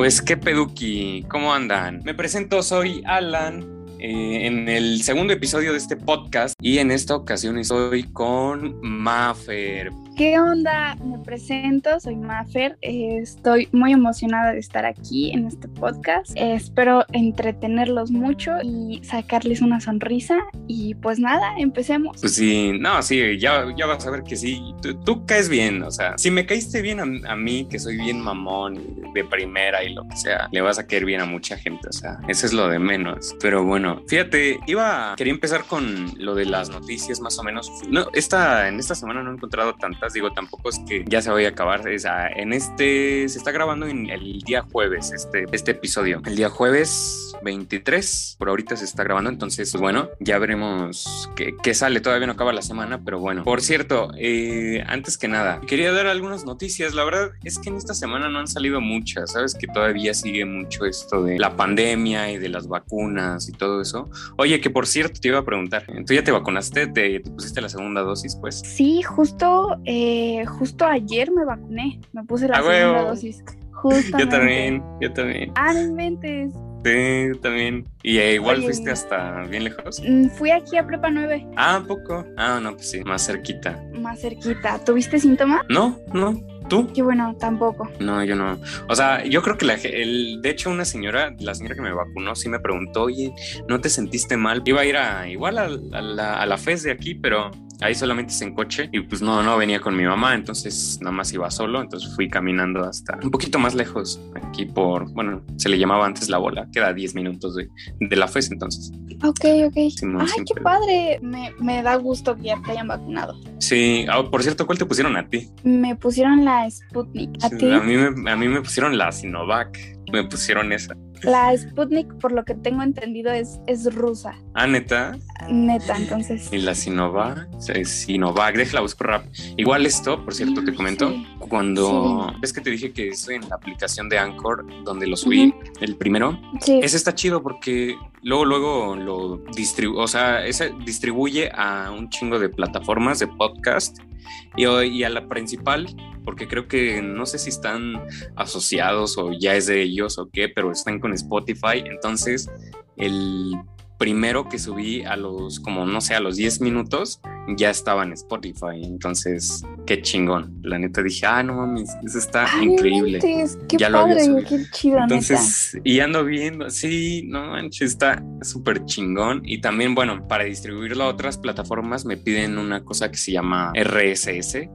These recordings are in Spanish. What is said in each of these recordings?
Pues qué peduki, ¿cómo andan? Me presento, soy Alan. Eh, en el segundo episodio de este podcast y en esta ocasión estoy con Maffer. ¿Qué onda? Me presento, soy Maffer. Eh, estoy muy emocionada de estar aquí en este podcast. Eh, espero entretenerlos mucho y sacarles una sonrisa. Y pues nada, empecemos. Pues sí, no, sí, ya, ya vas a ver que sí. Tú, caes bien, o sea, si me caíste bien a, mí, que soy bien mamón de primera y lo que sea, le vas a caer bien a mucha gente, o sea, eso es lo de menos. Pero bueno, fíjate, iba, quería empezar con lo de las noticias más o menos. No, esta, en esta semana no he encontrado tantas digo, tampoco es que ya se vaya a acabar. O sea, en este, se está grabando en el día jueves este, este episodio. El día jueves 23, por ahorita se está grabando, entonces, pues bueno, ya veremos qué, sale. Todavía no acaba la semana, pero bueno. Por cierto, eh, antes que nada, quería dar algunas noticias. La verdad es que en esta semana no han salido muchas. Sabes que todavía sigue mucho esto de la pandemia y de las vacunas y todo eso. Oye, que por cierto, te iba a preguntar, ¿tú ya te vacunaste? ¿Te, pusiste la segunda dosis, pues? Sí, justo. Eh, justo ayer me vacuné, me puse la segunda dosis. Yo también, yo también. Ah, no inventes. Sí, yo también. ¿Y eh, igual fuiste hasta bien lejos? Mm, fui aquí a Prepa 9. Ah, poco. Ah, no, pues sí, más cerquita. Más cerquita. ¿Tuviste síntomas? No, no. ¿Tú? Qué bueno, tampoco. No, yo no. O sea, yo creo que la, el, de hecho una señora, la señora que me vacunó, sí me preguntó, oye, ¿no te sentiste mal? Iba a ir a igual a, la, a la FES de aquí, pero ahí solamente es en coche y pues no, no venía con mi mamá, entonces nada más iba solo, entonces fui caminando hasta un poquito más lejos, aquí por, bueno, se le llamaba antes la bola, queda 10 minutos de, de la FES entonces. Ok, ok. Ay, qué padre, me, me, da gusto que ya te hayan vacunado. Sí, ah, por cierto, ¿cuál te pusieron a ti? Me pusieron la Sputnik, ¿a ti? A mí, me, a mí me pusieron la Sinovac, me pusieron esa. La Sputnik, por lo que tengo entendido, es, es rusa. Ah, neta. Neta, entonces. Y la Sinovac, Sinovac, déjala busco rap. Igual esto, por cierto, te comento, cuando ves que te dije que estoy en la aplicación de Anchor, donde lo subí, el primero, sí. ese está chido porque luego, luego lo distribuye, o sea, ese distribuye a un chingo de plataformas de podcast y, y a la principal porque creo que no sé si están asociados o ya es de ellos o qué, pero están con Spotify. Entonces, el primero que subí a los, como no sé, a los 10 minutos, ya estaba en Spotify. Entonces, qué chingón. La neta dije, ah, no mames, eso está increíble. qué ya padre, lo qué chido, Entonces, y ando viendo, sí, no manches, está súper chingón. Y también, bueno, para distribuirlo a otras plataformas me piden una cosa que se llama RSS,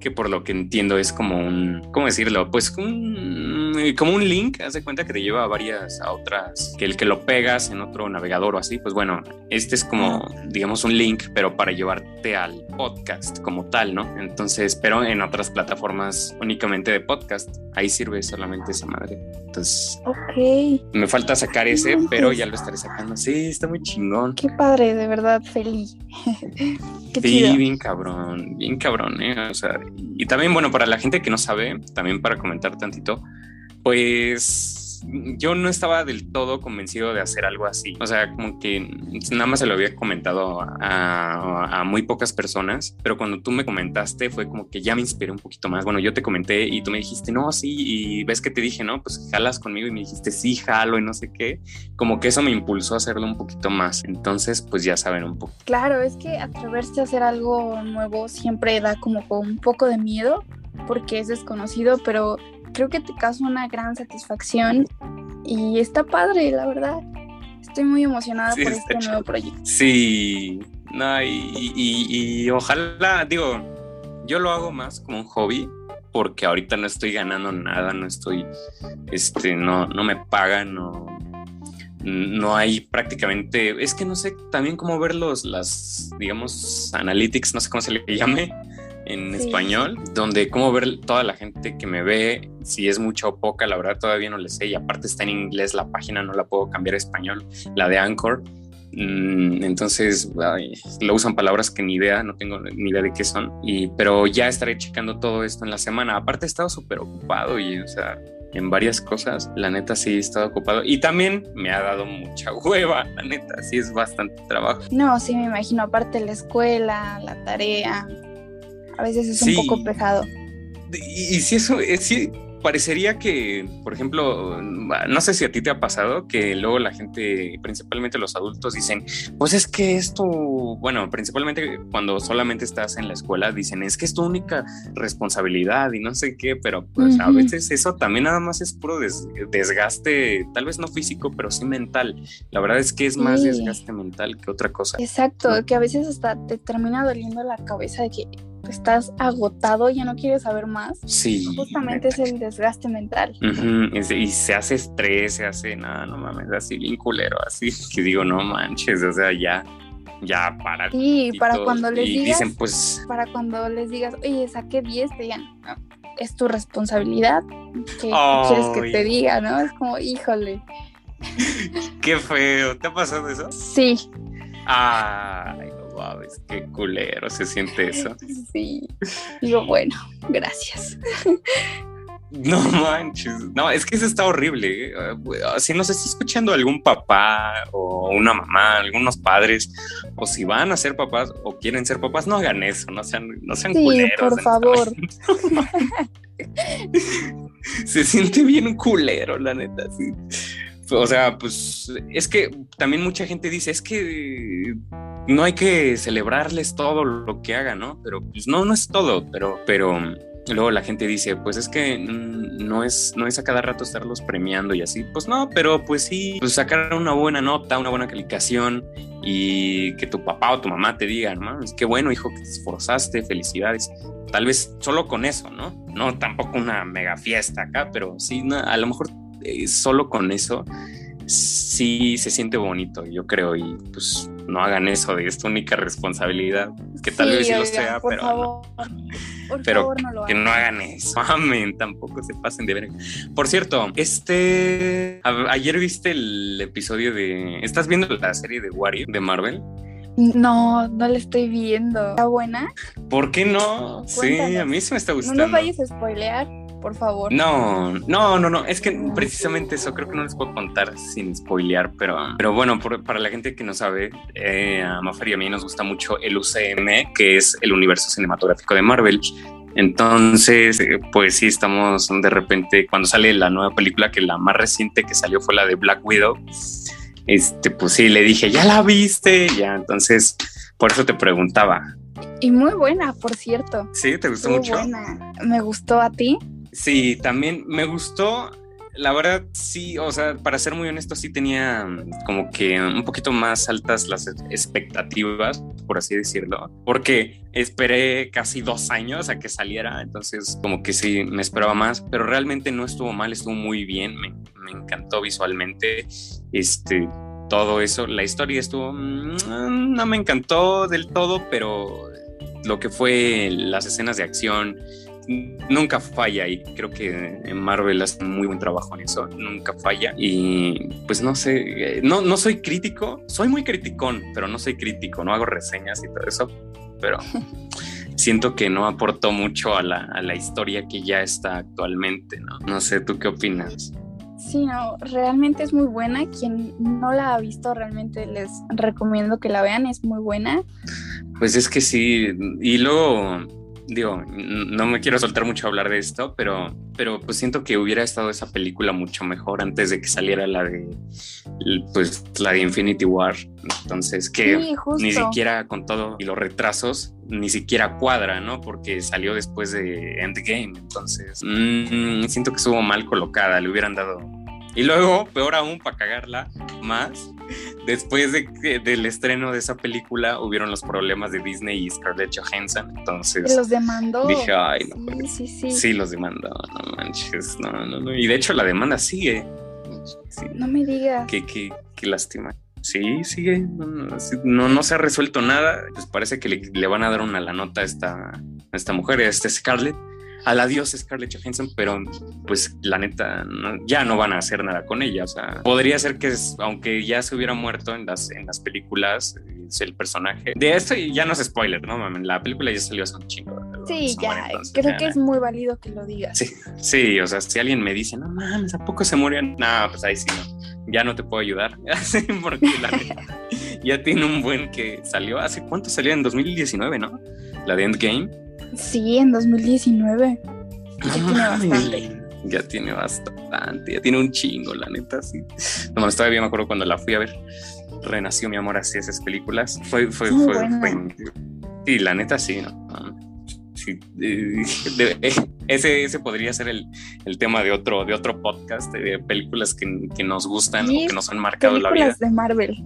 que por lo que entiendo es como un, ¿cómo decirlo? Pues un, como un link, haz de cuenta que te lleva a varias, a otras, que el que lo pegas en otro navegador o así, pues bueno, este es como, digamos, un link, pero para llevarte al podcast como tal, ¿no? Entonces, pero en otras plataformas únicamente de podcast, ahí sirve solamente esa madre. Entonces, ok. Me falta sacar ese, pero ya lo estaré sacando. Sí, está muy chingón. Qué padre, de verdad, feliz. Qué sí, bien cabrón, bien cabrón, ¿eh? O sea, y también, bueno, para la gente que no sabe, también para comentar tantito, pues yo no estaba del todo convencido de hacer algo así. O sea, como que nada más se lo había comentado a, muy pocas personas, pero cuando tú me comentaste fue como que ya me inspiré un poquito más. Bueno, yo te comenté y tú me dijiste, no, sí, y ves que te dije, no, pues jalas conmigo y me dijiste, sí, jalo y no sé qué. Como que eso me impulsó a hacerlo un poquito más. Entonces, pues ya saben un poco. Claro, es que atreverse a hacer algo nuevo siempre da como un poco de miedo porque es desconocido, pero creo que te causa una gran satisfacción y está padre, la verdad. Estoy muy emocionada por este nuevo proyecto. Sí, no, y, ojalá, digo, yo lo hago más como un hobby porque ahorita no estoy ganando nada, no estoy, este, no, no me pagan, no, no hay prácticamente, es que no sé también cómo ver los, las, digamos, analytics, no sé cómo se le llame, en español, donde cómo ver toda la gente que me ve, si es mucha o poca, la verdad todavía no le sé, y aparte está en inglés la página, no la puedo cambiar a español, la de Anchor. Mm, entonces lo usan palabras que ni idea, no tengo ni idea de qué son, y, pero ya estaré checando todo esto en la semana. Aparte he estado súper ocupado y, o sea, en varias cosas, la neta sí he estado ocupado y también me ha dado mucha hueva, la neta, sí es bastante trabajo. No, sí me imagino, aparte la escuela, la tarea, a veces es un poco pesado. Y, si eso, eh, sí, parecería que, por ejemplo, no sé si a ti te ha pasado que luego la gente, principalmente los adultos, dicen, pues es que esto, bueno, principalmente cuando solamente estás en la escuela, dicen, es que es tu única responsabilidad y no sé qué, pero pues a veces eso también nada más es puro desgaste, tal vez no físico, pero sí mental. La verdad es que es más desgaste mental que otra cosa. Exacto, que a veces hasta te termina doliendo la cabeza de que estás agotado, ya no quieres saber más. Sí. Justamente es el desgaste mental. Y se hace estrés, se hace, nada, no mames, así bien culero, así que digo, no manches, o sea, ya, ya para. Sí, para cuando les digas. Dicen, pues. Para cuando les digas, oye, saqué 10, te digan, es tu responsabilidad. ¿Qué quieres que te diga, no? Es como, híjole. Qué feo, ¿te ha pasado eso? Sí. Ay, es qué culero se siente eso. Sí. Digo, bueno, gracias. No manches, no, es que eso está horrible. ¿eh? Así no sé si escuchando algún papá o una mamá, algunos padres, o si van a ser papás o quieren ser papás, no hagan eso, no sean, no sean sí, Por favor. Se siente bien culero, la neta, sí. O sea, pues es que también mucha gente dice, es que no hay que celebrarles todo lo que hagan, ¿no? Pero pues no, no es todo, pero, pero luego la gente dice, pues es que no es, no es a cada rato estarlos premiando y así. Pues no, pero pues sí, pues sacar una buena nota, una buena calificación y que tu papá o tu mamá te digan, ¿no? Es que bueno, hijo, que te esforzaste, felicidades. Tal vez solo con eso, ¿no? No tampoco una mega fiesta acá, pero sí, a lo mejor eh, solo con eso sí se siente bonito, yo creo, y pues no hagan eso de esta única responsabilidad, que tal vez sí lo sea, pero no. pero que no hagan eso, amén, tampoco se pasen de ver. Por cierto, este, ayer viste el episodio de, ¿estás viendo la serie de Wario de Marvel? No, no la estoy viendo. ¿Está buena? ¿Por qué no? Sí, a mí sí me está gustando. No nos vayas a spoilear por favor. No, no, no, no. Es que precisamente eso creo que no les puedo contar sin spoilear, pero, pero bueno, para la gente que no sabe, eh, a Mafari y a mí nos gusta mucho el UCM, que es el universo cinematográfico de Marvel. Entonces, eh, pues sí, estamos de repente, cuando sale la nueva película, que la más reciente que salió fue la de Black Widow, este, pues sí, le dije, ya la viste, ya, entonces, por eso te preguntaba. Y muy buena, por cierto. Sí, ¿te gustó muy mucho? Buena. Me gustó a ti. Sí, también me gustó. La verdad, sí, o sea, para ser muy honesto, sí tenía mm, como que un poquito más altas las expectativas, por así decirlo, porque esperé casi dos años a que saliera, entonces como que sí, me esperaba más, pero realmente no estuvo mal, estuvo muy bien, me, encantó visualmente, este, todo eso, la historia estuvo, mm, no me encantó del todo, pero lo que fue las escenas de acción, nunca falla y creo que en Marvel hace muy buen trabajo en eso, nunca falla y pues no sé, no, no soy crítico, soy muy criticón, pero no soy crítico, no hago reseñas y todo eso, pero siento que no aportó mucho a la, a la historia que ya está actualmente, ¿no? No sé, ¿tú qué opinas? Sí, no, realmente es muy buena. Quien no la ha visto, realmente les recomiendo que la vean, es muy buena. Pues es que sí, y luego digo, no me quiero soltar mucho a hablar de esto, pero, pero pues siento que hubiera estado esa película mucho mejor antes de que saliera la de, pues, la de Infinity War. Entonces, que ni siquiera con todo y los retrasos, ni siquiera cuadra, ¿no? Porque salió después de Endgame. Entonces, mm, siento que estuvo mal colocada, le hubieran dado y luego, peor aún, para cagarla más, después de del estreno de esa película hubieron los problemas de Disney y Scarlett Johansson. Entonces. Los demandó. Dije, ay, no. Sí, sí, sí. Sí, los demandó, no manches. No, no, no. Y de hecho, la demanda sigue. No me digas. Qué, qué, qué lástima. Sí, sigue. No, no, se ha resuelto nada. Pues parece que le, le van a dar una la nota a esta, a esta mujer, a este Scarlett al adiós Scarlett Johansson, pero pues la neta ya no van a hacer nada con ella. O sea, podría ser que aunque ya se hubiera muerto en las, en las películas, es el personaje. De esto ya no es spoiler, ¿no? La película ya salió hace un chingo. Sí, ya, creo que es muy válido que lo digas. Sí, sí, o sea, si alguien me dice, no mames, ¿a poco se murió? No, pues ahí sí no. Ya no te puedo ayudar. Porque la neta ya tiene un buen que salió. ¿Hace cuánto salió? En 2019, ¿no? La de Endgame. Sí, en 2019. ya tiene bastante, ya tiene un chingo, la neta, sí. No más, todavía me acuerdo cuando la fui a ver. Renació mi amor hacia esas películas. Fue, fue, fue, fue, Sí, la neta sí, ¿no? Sí, ese, ese podría ser el, el, tema de otro, de otro podcast de películas que, que nos gustan o que nos han marcado la vida. de Marvel.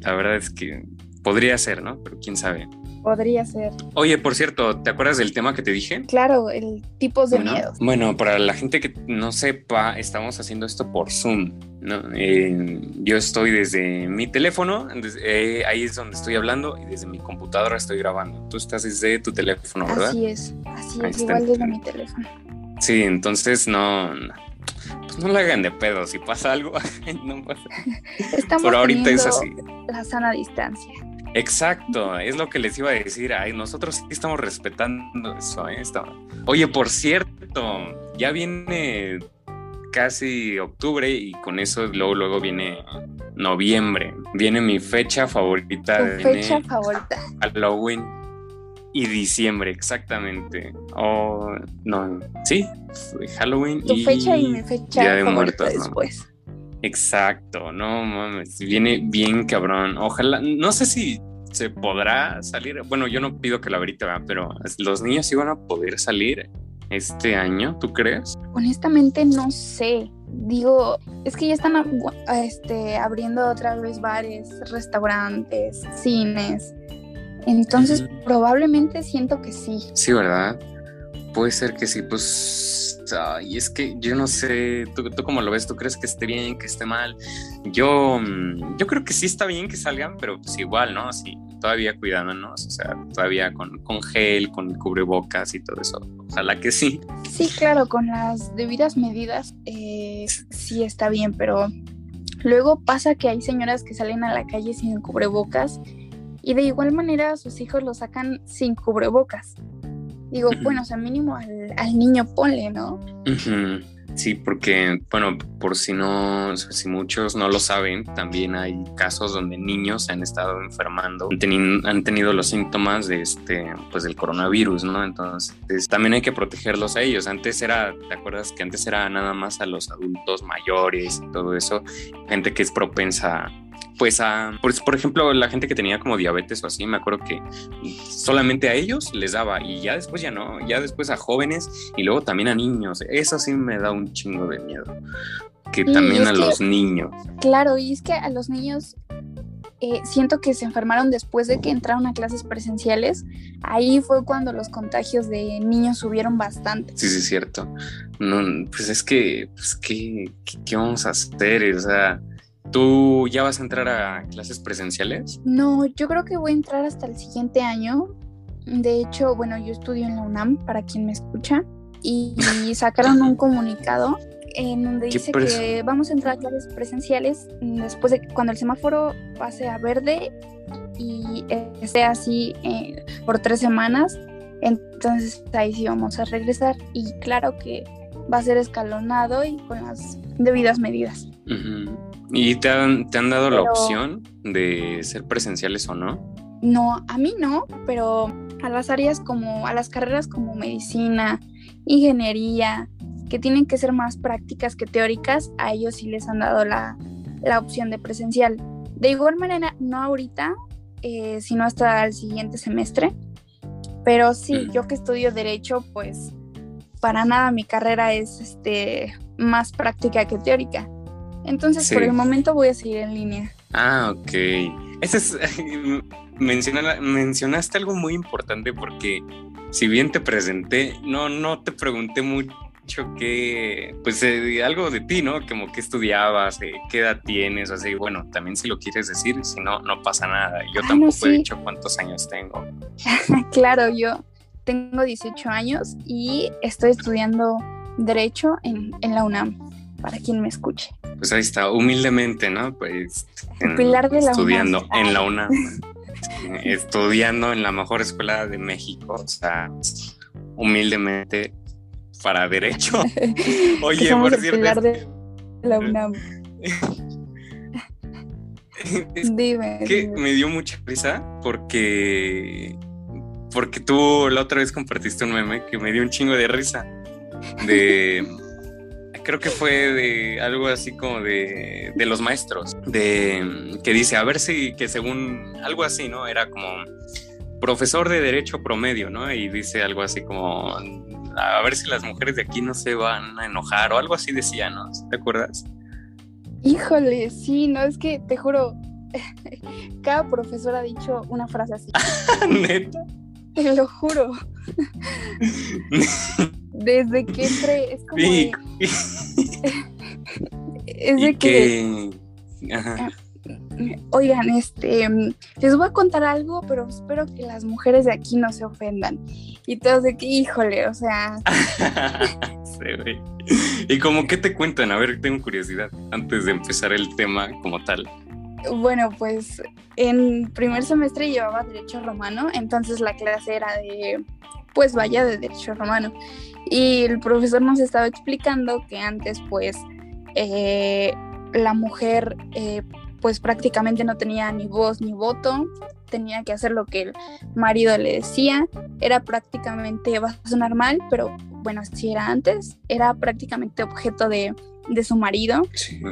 La verdad es que podría ser, ¿no? Pero quién sabe. Podría ser. Oye, por cierto, ¿te acuerdas del tema que te dije? Claro, el tipos de miedo. Bueno, para la gente que no sepa, estamos haciendo esto por Zoom. ¿no? Eh, yo estoy desde mi teléfono, eh, ahí es donde estoy hablando, y desde mi computadora estoy grabando. Tú estás desde tu teléfono, ¿verdad? Así es, así es, igual desde mi teléfono. Sí, entonces no, pues no le hagan de pedo, si pasa algo, no pasa. Estamos Pero ahorita es así. La sana distancia. Exacto, es lo que les iba a decir. Ay, nosotros sí estamos respetando eso. ¿eh? Oye, por cierto, ya viene casi octubre y con eso luego, luego viene noviembre. Viene mi fecha favorita. de fecha favorita? Halloween y diciembre, exactamente. Oh, no, sí, Halloween tu fecha y mi fecha Día de Muertos, después. Exacto, no mames, viene bien cabrón. Ojalá, no sé si se podrá salir. Bueno, yo no pido que la verita, pero los niños iban a poder salir este año, ¿tú crees? Honestamente no sé. Digo, es que ya están este, abriendo otra vez bares, restaurantes, cines. Entonces, probablemente siento que sí. Sí, ¿verdad? Puede ser que sí, pues, y es que yo no sé, ¿tú, ¿tú, cómo lo ves? ¿Tú crees que esté bien, que esté mal? Yo, mm, yo creo que sí está bien que salgan, pero pues igual, ¿no? Sí, todavía cuidándonos, o sea, todavía con, con gel, con cubrebocas y todo eso. Ojalá que sí. Sí, claro, con las debidas medidas eh, sí está bien, pero luego pasa que hay señoras que salen a la calle sin cubrebocas y de igual manera sus hijos lo sacan sin cubrebocas. Digo, bueno, o sea, mínimo al, niño ponle, ¿no? Sí, porque, bueno, por si no, si muchos no lo saben, también hay casos donde niños se han estado enfermando, han, tenido los síntomas de este, pues del coronavirus, ¿no? Entonces, también hay que protegerlos a ellos. Antes era, ¿te acuerdas que antes era nada más a los adultos mayores y todo eso? Gente que es propensa pues a, por, ejemplo, la gente que tenía como diabetes o así, me acuerdo que solamente a ellos les daba y ya después ya no, ya después a jóvenes y luego también a niños. Eso sí me da un chingo de miedo. Que también a los niños. Claro, y es que a los niños eh, siento que se enfermaron después de que entraron a clases presenciales. Ahí fue cuando los contagios de niños subieron bastante. Sí, sí, es cierto. No, pues es que, pues, ¿qué, qué, qué vamos a hacer? O sea, ¿Tú ya vas a entrar a clases presenciales? No, yo creo que voy a entrar hasta el siguiente año. De hecho, bueno, yo estudio en la UNAM, para quien me escucha, y sacaron un comunicado en donde dice que vamos a entrar a clases presenciales después de cuando el semáforo pase a verde y esté así eh, por tres semanas. Entonces ahí sí vamos a regresar y claro que va a ser escalonado y con las debidas medidas. ¿Y te han, te han dado la opción de ser presenciales o no? No, a mí no, pero a las áreas como, a las carreras como medicina, ingeniería, que tienen que ser más prácticas que teóricas, a ellos sí les han dado la, opción de presencial. De igual manera, no ahorita, eh, sino hasta el siguiente semestre. Pero sí, yo que estudio derecho, pues para nada mi carrera es este, más práctica que teórica. Entonces, por el momento voy a seguir en línea. Ah, ok. Ese es, mencionaste algo muy importante porque si bien te presenté, no, no te pregunté mucho que, pues eh, algo de ti, ¿no? Como qué estudiabas, eh, qué edad tienes, así, bueno, también si lo quieres decir, si no, no pasa nada. Yo ah, tampoco he dicho cuántos años tengo. claro, yo tengo 18 años y estoy estudiando Derecho en, en la UNAM, para quien me escuche. Pues ahí está, humildemente, ¿no? Pues Pilar de la estudiando en la UNAM, estudiando en la mejor escuela de México, o sea, humildemente para derecho. Oye, por cierto, Pilar de la UNAM. dime. Que me dio mucha risa porque porque tú la otra vez compartiste un meme que me dio un chingo de risa de creo que fue de algo así como de, de los maestros, de que dice, a ver si, que según algo así, ¿no? Era como profesor de derecho promedio, ¿no? Y dice algo así como, a ver si las mujeres de aquí no se van a enojar o algo así decía, ¿no? ¿Te acuerdas? Híjole, sí, no, es que te juro, cada profesor ha dicho una frase así. ¿Neta? Te lo juro. Desde que entré, es como de... es de que... Ajá. Oigan, este, les voy a contar algo, pero espero que las mujeres de aquí no se ofendan. Y todos de que, híjole, o sea. sí, güey. ¿Y como qué te cuentan? A ver, tengo curiosidad, antes de empezar el tema como tal. Bueno, pues en primer semestre llevaba Derecho Romano, entonces la clase era de, pues vaya, de Derecho Romano. Y el profesor nos estaba explicando que antes, pues, eh, la mujer eh, pues prácticamente no tenía ni voz ni voto, tenía que hacer lo que el marido le decía, era prácticamente, va a sonar mal, pero bueno, así era antes, era prácticamente objeto de, su marido,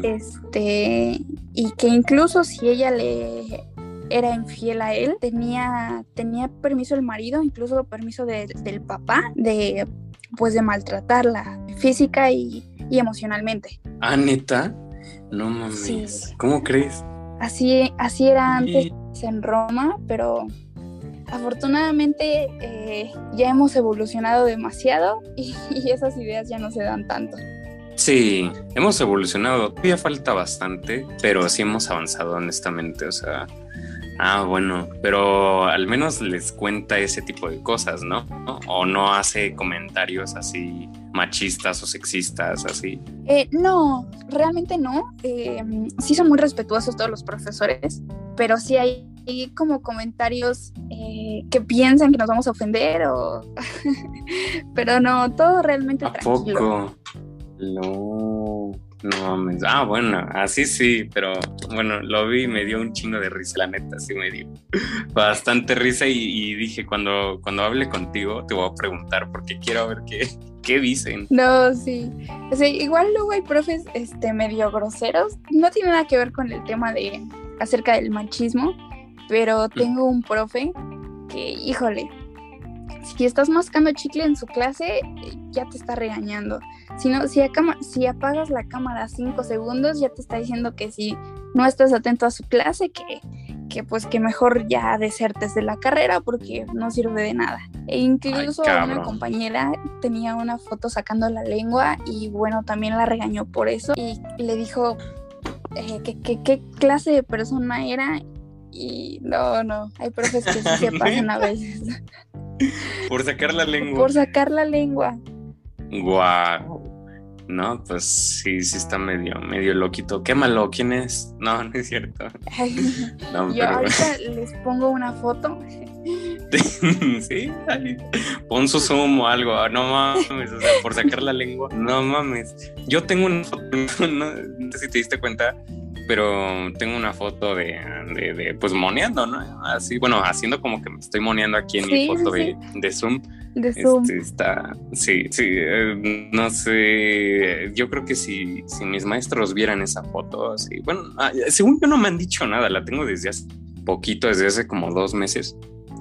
este, y que incluso si ella le era infiel a él, tenía, tenía permiso el marido, incluso permiso del papá, de pues de maltratarla física y, y emocionalmente. Ah, neta. No mames. ¿Cómo crees? Así, así era antes en Roma, pero afortunadamente eh, ya hemos evolucionado demasiado y, esas ideas ya no se dan tanto. Sí, hemos evolucionado. Todavía falta bastante, pero sí hemos avanzado honestamente. O sea, Ah, bueno, pero al menos les cuenta ese tipo de cosas, ¿no? O no hace comentarios así machistas o sexistas, así. Eh, no, realmente no. Eh, sí son muy respetuosos todos los profesores, pero sí hay, como comentarios eh, que piensan que nos vamos a ofender o... pero no, todo realmente ¿A Poco? No. No mames. Ah, bueno, así sí, pero bueno, lo vi y me dio un chingo de risa, la neta, sí me dio bastante risa y, dije, cuando, cuando hable contigo te voy a preguntar porque quiero ver qué, qué dicen. No, sí. O sea, igual luego hay profes este, medio groseros. No tiene nada que ver con el tema de acerca del machismo, pero tengo un profe que, híjole, si estás mascando chicle en su clase, ya te está regañando. Si, no, si, si apagas la cámara cinco segundos, ya te está diciendo que si no estás atento a su clase, que, que pues que mejor ya desertes de la carrera porque no sirve de nada. E incluso una compañera tenía una foto sacando la lengua y bueno, también la regañó por eso y le dijo eh, que qué clase de persona era y no, no, hay profes que sí se pasan a veces. Por sacar la lengua. Por sacar la lengua. Guau. No, pues sí, sí está medio, medio loquito. Qué malo, ¿quién es? No, no es cierto. Yo ahorita les pongo una foto. sí, pon su zoom o algo. No mames, o sea, por sacar la lengua. No mames. Yo tengo una foto, no, no sé si te diste cuenta, pero tengo una foto de, de, pues moneando, ¿no? Así, bueno, haciendo como que me estoy moneando aquí en mi foto De, Zoom. De Zoom. Este, está, sí, sí, eh, no sé, yo creo que si, si mis maestros vieran esa foto, así, bueno, ah, según yo no me han dicho nada, la tengo desde hace poquito, desde hace como dos meses,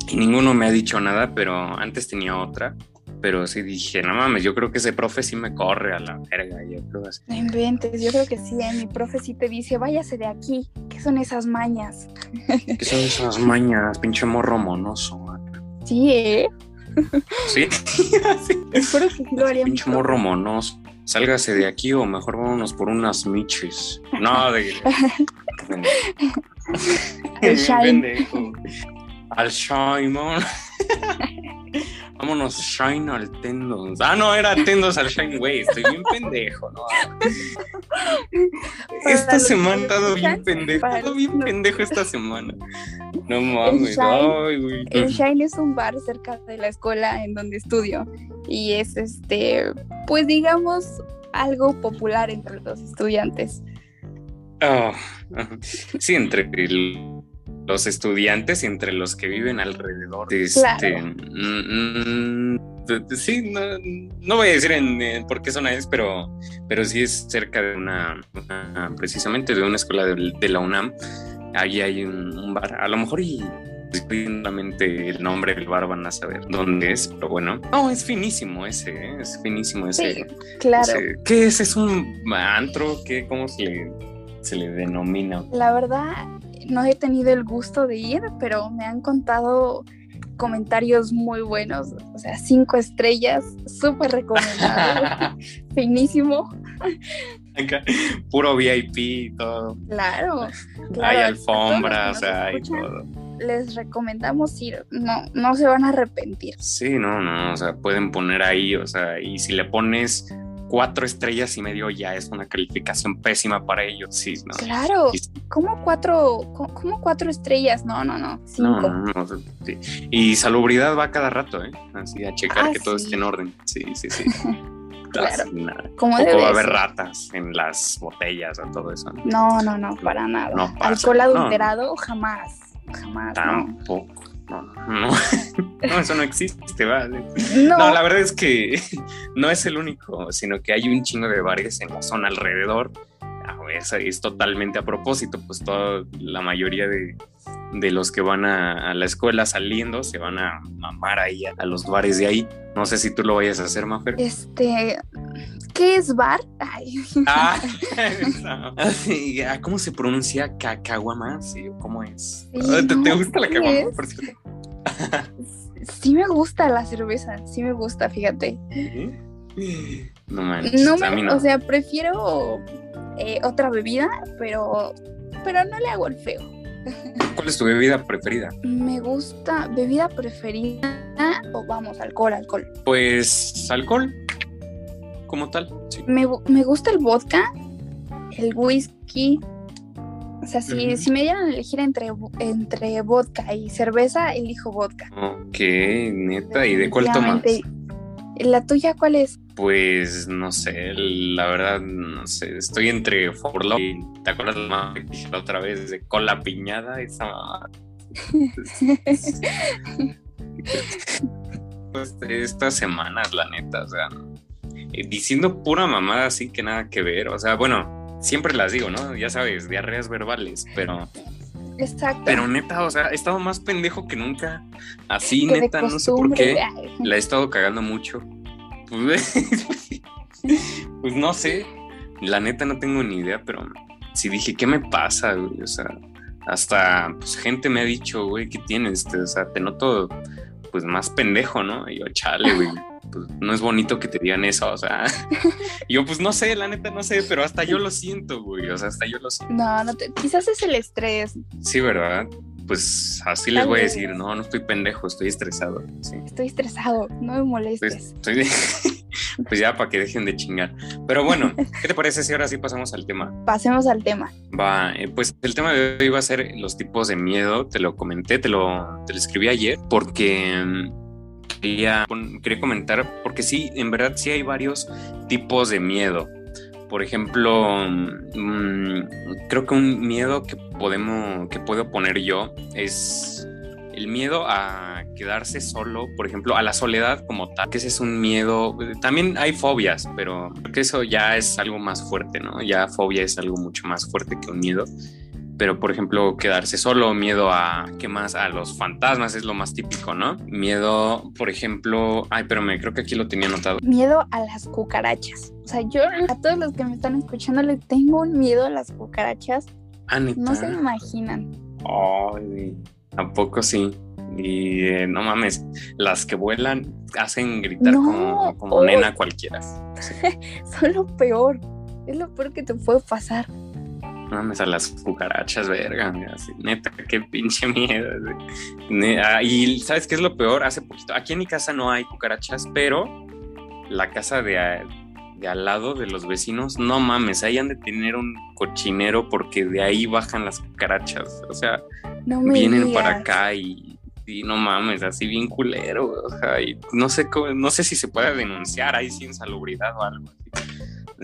y ninguno me ha dicho nada, pero antes tenía otra pero sí dije, no mames, yo creo que ese profe sí me corre a la verga. Yo creo así. No inventes, yo creo que sí, ¿eh? mi profe sí te dice, váyase de aquí, ¿qué son esas mañas? ¿Qué son esas mañas, pinche morro monoso? Sí, ¿eh? Sí, sí. Espero que sí lo haría. Pinche morro monoso. Sálgase de aquí o mejor vámonos por unas miches. No, de... El shine. Al shine, Vámonos Shine al Tendos. Ah, no, era Tendos al Shine, güey. Estoy bien pendejo, ¿no? esta semana he estado bien pendejo. He estado bien pendejo esta semana. No mames. Ay, güey. El Shine es un bar cerca de la escuela en donde estudio. Y es este, pues digamos, algo popular entre los estudiantes. Oh, sí, entre el los estudiantes y entre los que viven alrededor. Este, mm, mm, sí, no, voy a decir en, por qué zona es, pero, pero sí es cerca de una, precisamente de una escuela de, la UNAM. Ahí hay un, bar, a lo mejor y solamente el nombre del bar van a saber dónde es, pero bueno. No, es finísimo ese, ¿eh? es finísimo ese. Sí, claro. ¿Qué es? ¿Es un antro? ¿Qué, ¿Cómo se le, se le denomina? La verdad, no he tenido el gusto de ir, pero me han contado comentarios muy buenos, o sea, cinco estrellas, súper recomendado, finísimo. puro VIP y todo. Claro, Hay alfombra, o sea, hay todo. Les recomendamos ir, no, no se van a arrepentir. Sí, no, no, o sea, pueden poner ahí, o sea, y si le pones cuatro estrellas y medio ya es una calificación pésima para ellos, sí, ¿no? Claro, ¿cómo cuatro, cómo cuatro estrellas? No, no, no, cinco. No, no, no sí. Y salubridad va cada rato, ¿eh? Así a checar ah, que todo esté en orden. Sí, sí, sí. claro. ¿Cómo va a haber ratas en las botellas o todo eso. No, no, no, para nada. No Alcohol adulterado, jamás. Jamás. Tampoco. No, no, no, eso no existe, vale. No. la verdad es que no es el único, sino que hay un chingo de bares en la zona alrededor. Ah, es, es totalmente a propósito, pues toda la mayoría de, de los que van a, la escuela saliendo se van a mamar ahí a, los bares de ahí. No sé si tú lo vayas a hacer, Mafer. Este, ¿qué es bar? Ay. Ah, ¿Cómo se pronuncia cacahuama? ¿Cómo es? ¿Te, gusta la por cierto? sí me gusta la cerveza, sí me gusta, fíjate. No manches, no O sea, prefiero eh, otra bebida, pero, pero no le hago el feo. ¿Cuál es tu bebida preferida? Me gusta, bebida preferida o vamos, alcohol, alcohol. Pues alcohol, como tal. Me, me, gusta el vodka, el whisky, o sea, si, si me dieran a elegir entre, entre vodka y cerveza, elijo vodka. Ok, neta. ¿Y de cuál tomas? ¿La tuya cuál es? Pues no sé, la verdad, no sé. Estoy entre Forlo y ¿te acuerdas la la otra vez de cola piñada? Esa pues estas semanas, la neta, o sea, eh, diciendo pura mamada así que nada que ver. O sea, bueno, siempre las digo, ¿no? Ya sabes, diarreas verbales, pero... Exacto. Pero neta, o sea, he estado más pendejo que nunca. Así, neta, no sé por qué. La he estado cagando mucho. Pues, pues, no sé. La neta no tengo ni idea, pero sí dije, ¿qué me pasa, güey? O sea, hasta pues, gente me ha dicho, güey, ¿qué tienes? O sea, te noto pues más pendejo, ¿no? Y yo, chale, güey pues no es bonito que te digan eso, o sea, yo pues no sé, la neta no sé, pero hasta yo lo siento, güey, o sea, hasta yo lo siento. No, no quizás es el estrés. Sí, ¿verdad? Pues así les voy a decir, no, no estoy pendejo, estoy estresado. Estoy estresado, no me molestes. Pues, pues ya para que dejen de chingar. Pero bueno, ¿qué te parece si ahora sí pasamos al tema? Pasemos al tema. Va, eh, pues el tema de hoy va a ser los tipos de miedo, te lo comenté, te lo, te lo escribí ayer, porque mm, quería, quería comentar, porque sí, en verdad sí hay varios tipos de miedo. Por ejemplo, mm, creo que un miedo que podemos, que puedo poner yo es el miedo a quedarse solo, por ejemplo, a la soledad como tal, que ese es un miedo, también hay fobias, pero creo que eso ya es algo más fuerte, ¿no? Ya fobia es algo mucho más fuerte que un miedo pero por ejemplo quedarse solo, miedo a, ¿qué más? A los fantasmas es lo más típico, ¿no? Miedo, por ejemplo, ay, pero me creo que aquí lo tenía anotado. Miedo a las cucarachas. O sea, yo a todos los que me están escuchando les tengo un miedo a las cucarachas. Ah, no se imaginan. Ay, tampoco sí. Y eh, no mames, las que vuelan hacen gritar como, como nena cualquiera. Son lo peor. Es lo peor que te puede pasar mames a las cucarachas, verga, así, neta, qué pinche miedo. Ah, y sabes qué es lo peor, hace poquito, aquí en mi casa no hay cucarachas, pero la casa de, al lado de los vecinos, no mames, ahí han de tener un cochinero porque de ahí bajan las cucarachas, o sea, vienen para acá y, no mames, así bien culero, o sea, y no sé, no sé si se puede denunciar ahí sin salubridad o algo así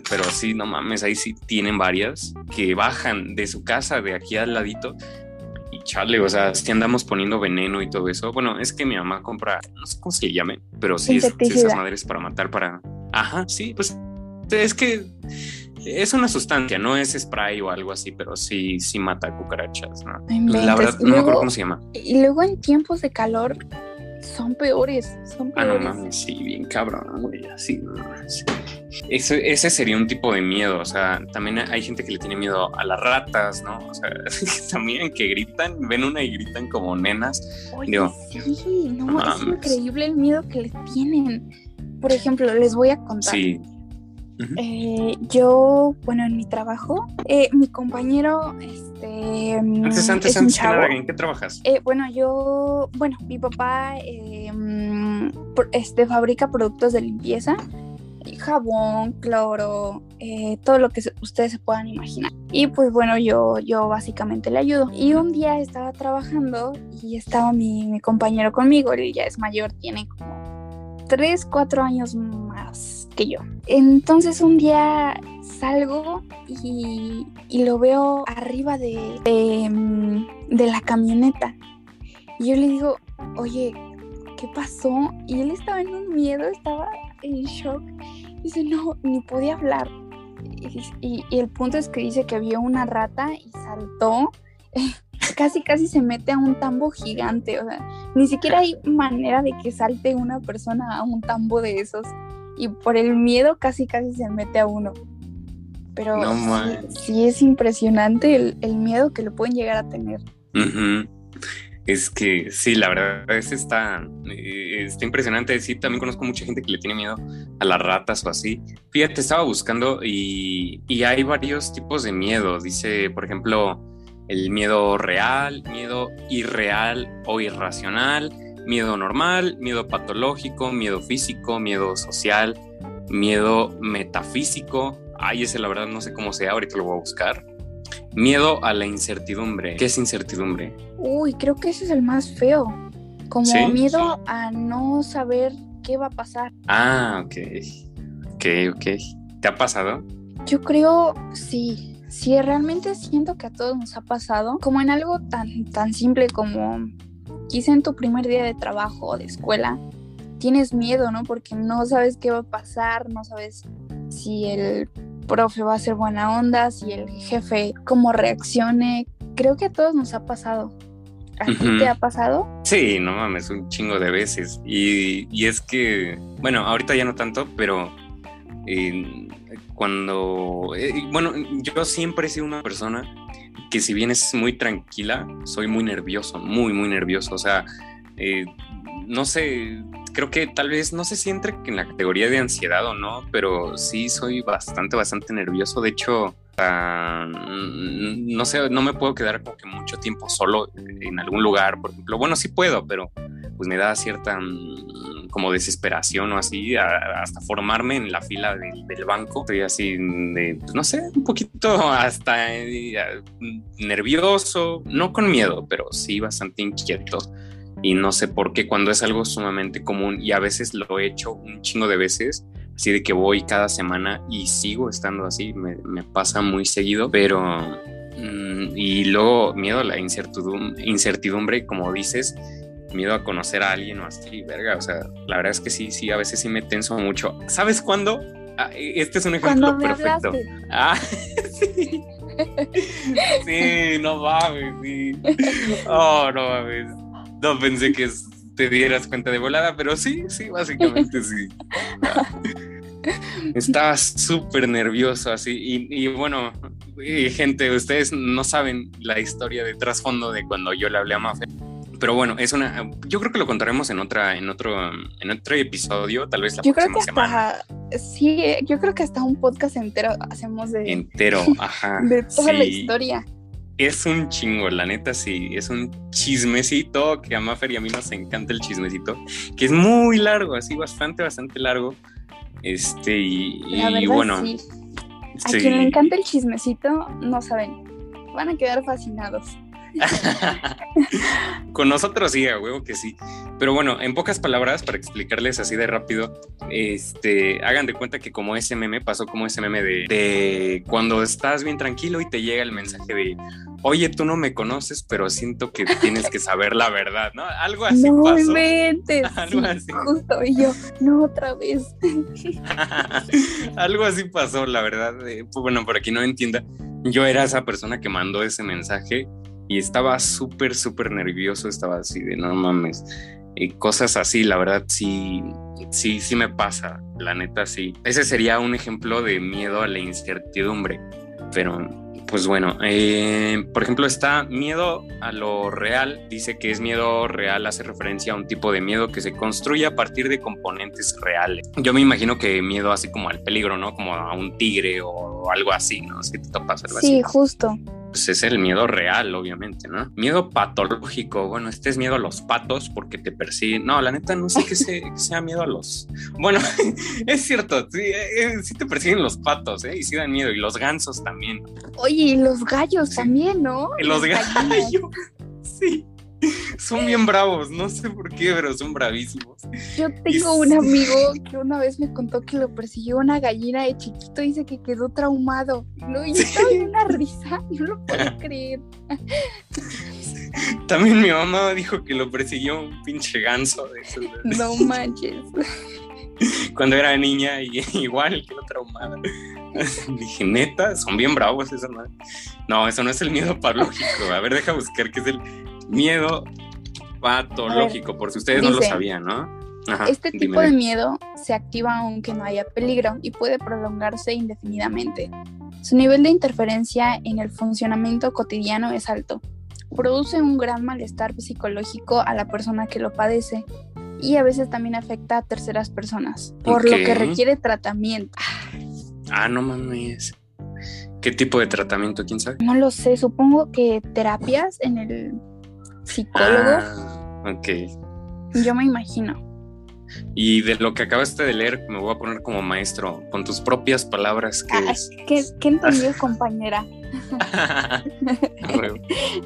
pero sí, no mames, ahí sí tienen varias que bajan de su casa de aquí al ladito y chale, o sea, si andamos poniendo veneno y todo eso. Bueno, es que mi mamá compra, no sé cómo se le llame, pero sí, es, esas madres para matar, para. Ajá, sí, pues es que es una sustancia, no es spray o algo así, pero sí, sí mata cucarachas, ¿no? La verdad, no me acuerdo cómo se llama. Y luego en tiempos de calor son peores, son peores. Ah, no mames, sí, bien cabrón, güey, así, no, ese, ese, sería un tipo de miedo, o sea, también hay gente que le tiene miedo a las ratas, ¿no? O sea, también que gritan, ven una y gritan como nenas. Oye, sí, no, es increíble el miedo que le tienen. Por ejemplo, les voy a contar. Sí. Eh, yo, bueno, en mi trabajo, eh, mi compañero, este... Antes, antes, antes que nada, ¿en qué trabajas? Eh, bueno, yo, bueno, mi papá mm, este, fabrica productos de limpieza jabón, cloro, eh, todo lo que ustedes se puedan imaginar. Y pues bueno, yo, yo básicamente le ayudo. Y un día estaba trabajando y estaba mi, compañero conmigo, él ya es mayor, tiene como 3, 4 años más que yo. Entonces un día salgo y, lo veo arriba de, mm, de la camioneta. Y yo le digo, oye, ¿qué pasó? Y él estaba en un miedo, estaba en shock. Dice, no, ni podía hablar. Y, el punto es que dice que vio una rata y saltó. casi, casi se mete a un tambo gigante. O sea, ni siquiera hay manera de que salte una persona a un tambo de esos. Y por el miedo casi, casi se mete a uno. Pero sí, es impresionante el, miedo que lo pueden llegar a tener. Es que sí, la verdad es está, eh, está impresionante. Sí, también conozco mucha gente que le tiene miedo a las ratas o así. Fíjate, estaba buscando y, y hay varios tipos de miedo. Dice, por ejemplo, el miedo real, miedo irreal o irracional, miedo normal, miedo patológico, miedo físico, miedo social, miedo metafísico. Ay, ese la verdad no sé cómo sea, ahorita lo voy a buscar. Miedo a la incertidumbre. ¿Qué es incertidumbre? Uy, creo que ese es el más feo. Como miedo a no saber qué va a pasar. Ah, ok. Ok, ok. ¿Te ha pasado? Yo creo, sí. Sí, realmente siento que a todos nos ha pasado. Como en algo tan, tan simple como quizá en tu primer día de trabajo o de escuela. Tienes miedo, ¿no? Porque no sabes qué va a pasar, no sabes si el profe va a ser buena onda, si el jefe cómo reaccione. Creo que a todos nos ha pasado. ¿A ti te ha pasado? Sí, no mames, un chingo de veces. Y, y es que, bueno, ahorita ya no tanto, pero eh, cuando, eh, bueno, yo siempre he sido una persona que si bien es muy tranquila, soy muy nervioso, muy, muy nervioso. O sea, eh, no sé, creo que tal vez, no sé si entre en la categoría de ansiedad o no, pero sí soy bastante, bastante nervioso. De hecho, no sé, no me puedo quedar como que mucho tiempo solo en algún lugar, por ejemplo. Bueno, sí puedo, pero pues me da cierta mm, como desesperación o así, hasta formarme en la fila del banco. Estoy así de, pues, no sé, un poquito hasta eh, nervioso, no con miedo, pero sí bastante inquieto y no sé por qué cuando es algo sumamente común y a veces lo he hecho un chingo de veces, así de que voy cada semana y sigo estando así, me, pasa muy seguido, pero... Mm, y luego miedo a la incertidumbre, incertidumbre, como dices, miedo a conocer a alguien o así, verga, o sea, la verdad es que sí, sí, a veces sí me tenso mucho. ¿Sabes cuándo? Ah, e, este es un ejemplo perfecto. Ah, sí. sí, no mames, sí. Oh, no mames. No pensé que te dieras cuenta de volada, pero sí, sí, básicamente sí. Estaba súper nervioso así. Y, bueno, gente, ustedes no saben la historia de trasfondo de cuando yo le hablé a Mafe. Pero bueno, es una. Yo creo que lo contaremos en otra, en otro, en otro episodio, tal vez la yo próxima creo que hasta, Sí, yo creo que hasta un podcast entero hacemos de. Entero, ajá. De toda la historia es un chingo, la neta sí, es un chismecito que a Maffer y a mí nos encanta el chismecito, que es muy largo, así bastante, bastante largo. Este, y, bueno. Sí. A quien le encanta el chismecito, no saben, van a quedar fascinados. Con nosotros sí, a huevo que sí. Pero bueno, en pocas palabras, para explicarles así de rápido, este, hagan de cuenta que como ese meme pasó como ese meme de, de cuando estás bien tranquilo y te llega el mensaje de, oye, tú no me conoces, pero siento que tienes que saber la verdad, ¿no? Algo así no pasó. inventes. Algo Sí, así. Justo, y yo, no otra vez. Algo así pasó, la verdad. pues bueno, para quien no entienda, yo era esa persona que mandó ese mensaje y estaba súper, súper nervioso. Estaba así de no mames. Y cosas así, la verdad, sí, sí, sí me pasa. La neta, sí. Ese sería un ejemplo de miedo a la incertidumbre. Pero, pues bueno, eh, por ejemplo, está miedo a lo real. Dice que es miedo real, hace referencia a un tipo de miedo que se construye a partir de componentes reales. Yo me imagino que miedo así como al peligro, ¿no? Como a un tigre o algo así, ¿no? Si te topas Sí, justo. Pues es el miedo real, obviamente, ¿no? Miedo patológico. Bueno, este es miedo a los patos porque te persiguen. No, la neta, no sé qué, se- qué sea miedo a los. Bueno, es cierto, sí, eh, sí te persiguen los patos, ¿eh? Y sí dan miedo. Y los gansos también. Oye, y los gallos Sí. también, ¿no? Los Las gallos. Sí. Son bien bravos, no sé por qué, pero son bravísimos. Yo tengo un amigo que una vez me contó que lo persiguió una gallina de chiquito y dice que quedó traumado. No, y yo estaba en una risa, no lo puedo creer. También mi mamá dijo que lo persiguió un pinche ganso de esos, de- No manches. cuando era niña y igual que lo traumada. Dije, neta, son bien bravos esas madres. No, eso no es el miedo patológico. A ver, deja buscar qué es el miedo patológico, por si ustedes no lo sabían, ¿no? Ajá, Este dime, tipo de miedo se activa aunque no haya peligro y puede prolongarse indefinidamente. Su nivel de interferencia en el funcionamiento cotidiano es alto. Produce un gran malestar psicológico a la persona que lo padece y a veces también afecta a terceras personas, por lo que requiere tratamiento. Ah, no mames. ¿Qué tipo de tratamiento? ¿Quién sabe? No lo sé, supongo que terapias en el psicólogo, Ah, ok. yo me imagino. Y de lo que acabaste de leer, me voy a poner como maestro, con tus propias palabras, ¿qué Ah, es? ¿Qué, qué entendió, compañera?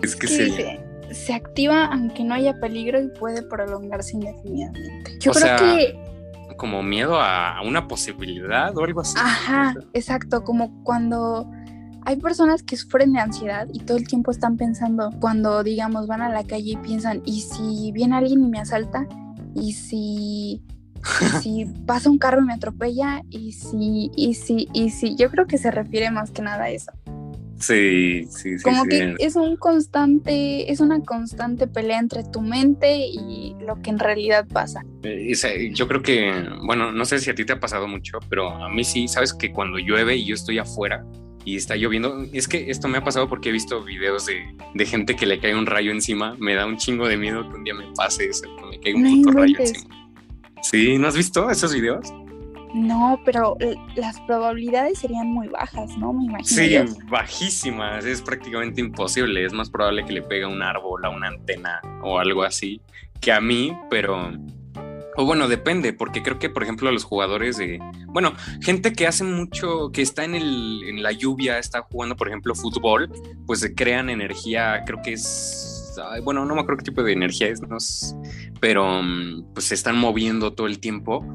es que sí. dice, se activa aunque no haya peligro y puede prolongarse indefinidamente. Yo O creo sea, que, como miedo a, a una posibilidad o algo así. ajá, exacto, como cuando hay personas que sufren de ansiedad y todo el tiempo están pensando, cuando digamos van a la calle y piensan, ¿y si viene alguien y me asalta? ¿Y si, y si pasa un carro y me atropella? ¿Y si, y si, y si? Yo creo que se refiere más que nada a eso. Sí, sí, sí. Como sí. que es un constante, es una constante pelea entre tu mente y lo que en realidad pasa. Eh, yo creo que, bueno, no sé si a ti te ha pasado mucho, pero a mí sí, sabes que cuando llueve y yo estoy afuera y está lloviendo, es que esto me ha pasado porque he visto videos de, de gente que le cae un rayo encima, me da un chingo de miedo que un día me pase eso, que me caiga un No puto rayo encima. Sí, ¿no has visto esos videos? No, pero las probabilidades serían muy bajas, ¿no? Me imagino. Sí, bajísimas, es prácticamente imposible, es más probable que le pegue a un árbol, a una antena o algo así que a mí, pero... O bueno, depende, porque creo que, por ejemplo, los jugadores de... Bueno, gente que hace mucho, que está en, el, en la lluvia, está jugando, por ejemplo, fútbol, pues se crean energía, creo que es... bueno, no me acuerdo qué tipo de energía es, no sé, pero mm, pues se están moviendo todo el tiempo.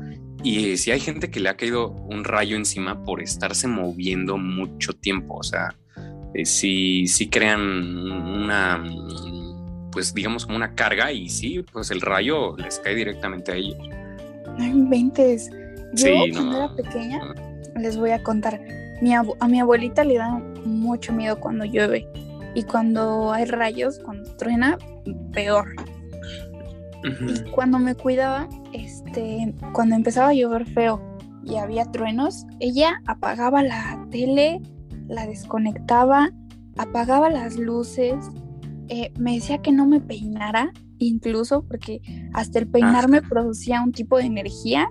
Y si hay gente que le ha caído un rayo encima por estarse moviendo mucho tiempo, o sea, eh, si, si crean una, pues digamos como una carga y sí, pues el rayo les cae directamente a ellos. No inventes. Yo Sí, cuando no. era pequeña, les voy a contar. Mi a mi abuelita le da mucho miedo cuando llueve. Y cuando hay rayos, cuando truena, peor. Y cuando me cuidaba, este, cuando empezaba a llover feo y había truenos, ella apagaba la tele, la desconectaba, apagaba las luces, eh, me decía que no me peinara, incluso porque hasta el peinarme producía un tipo de energía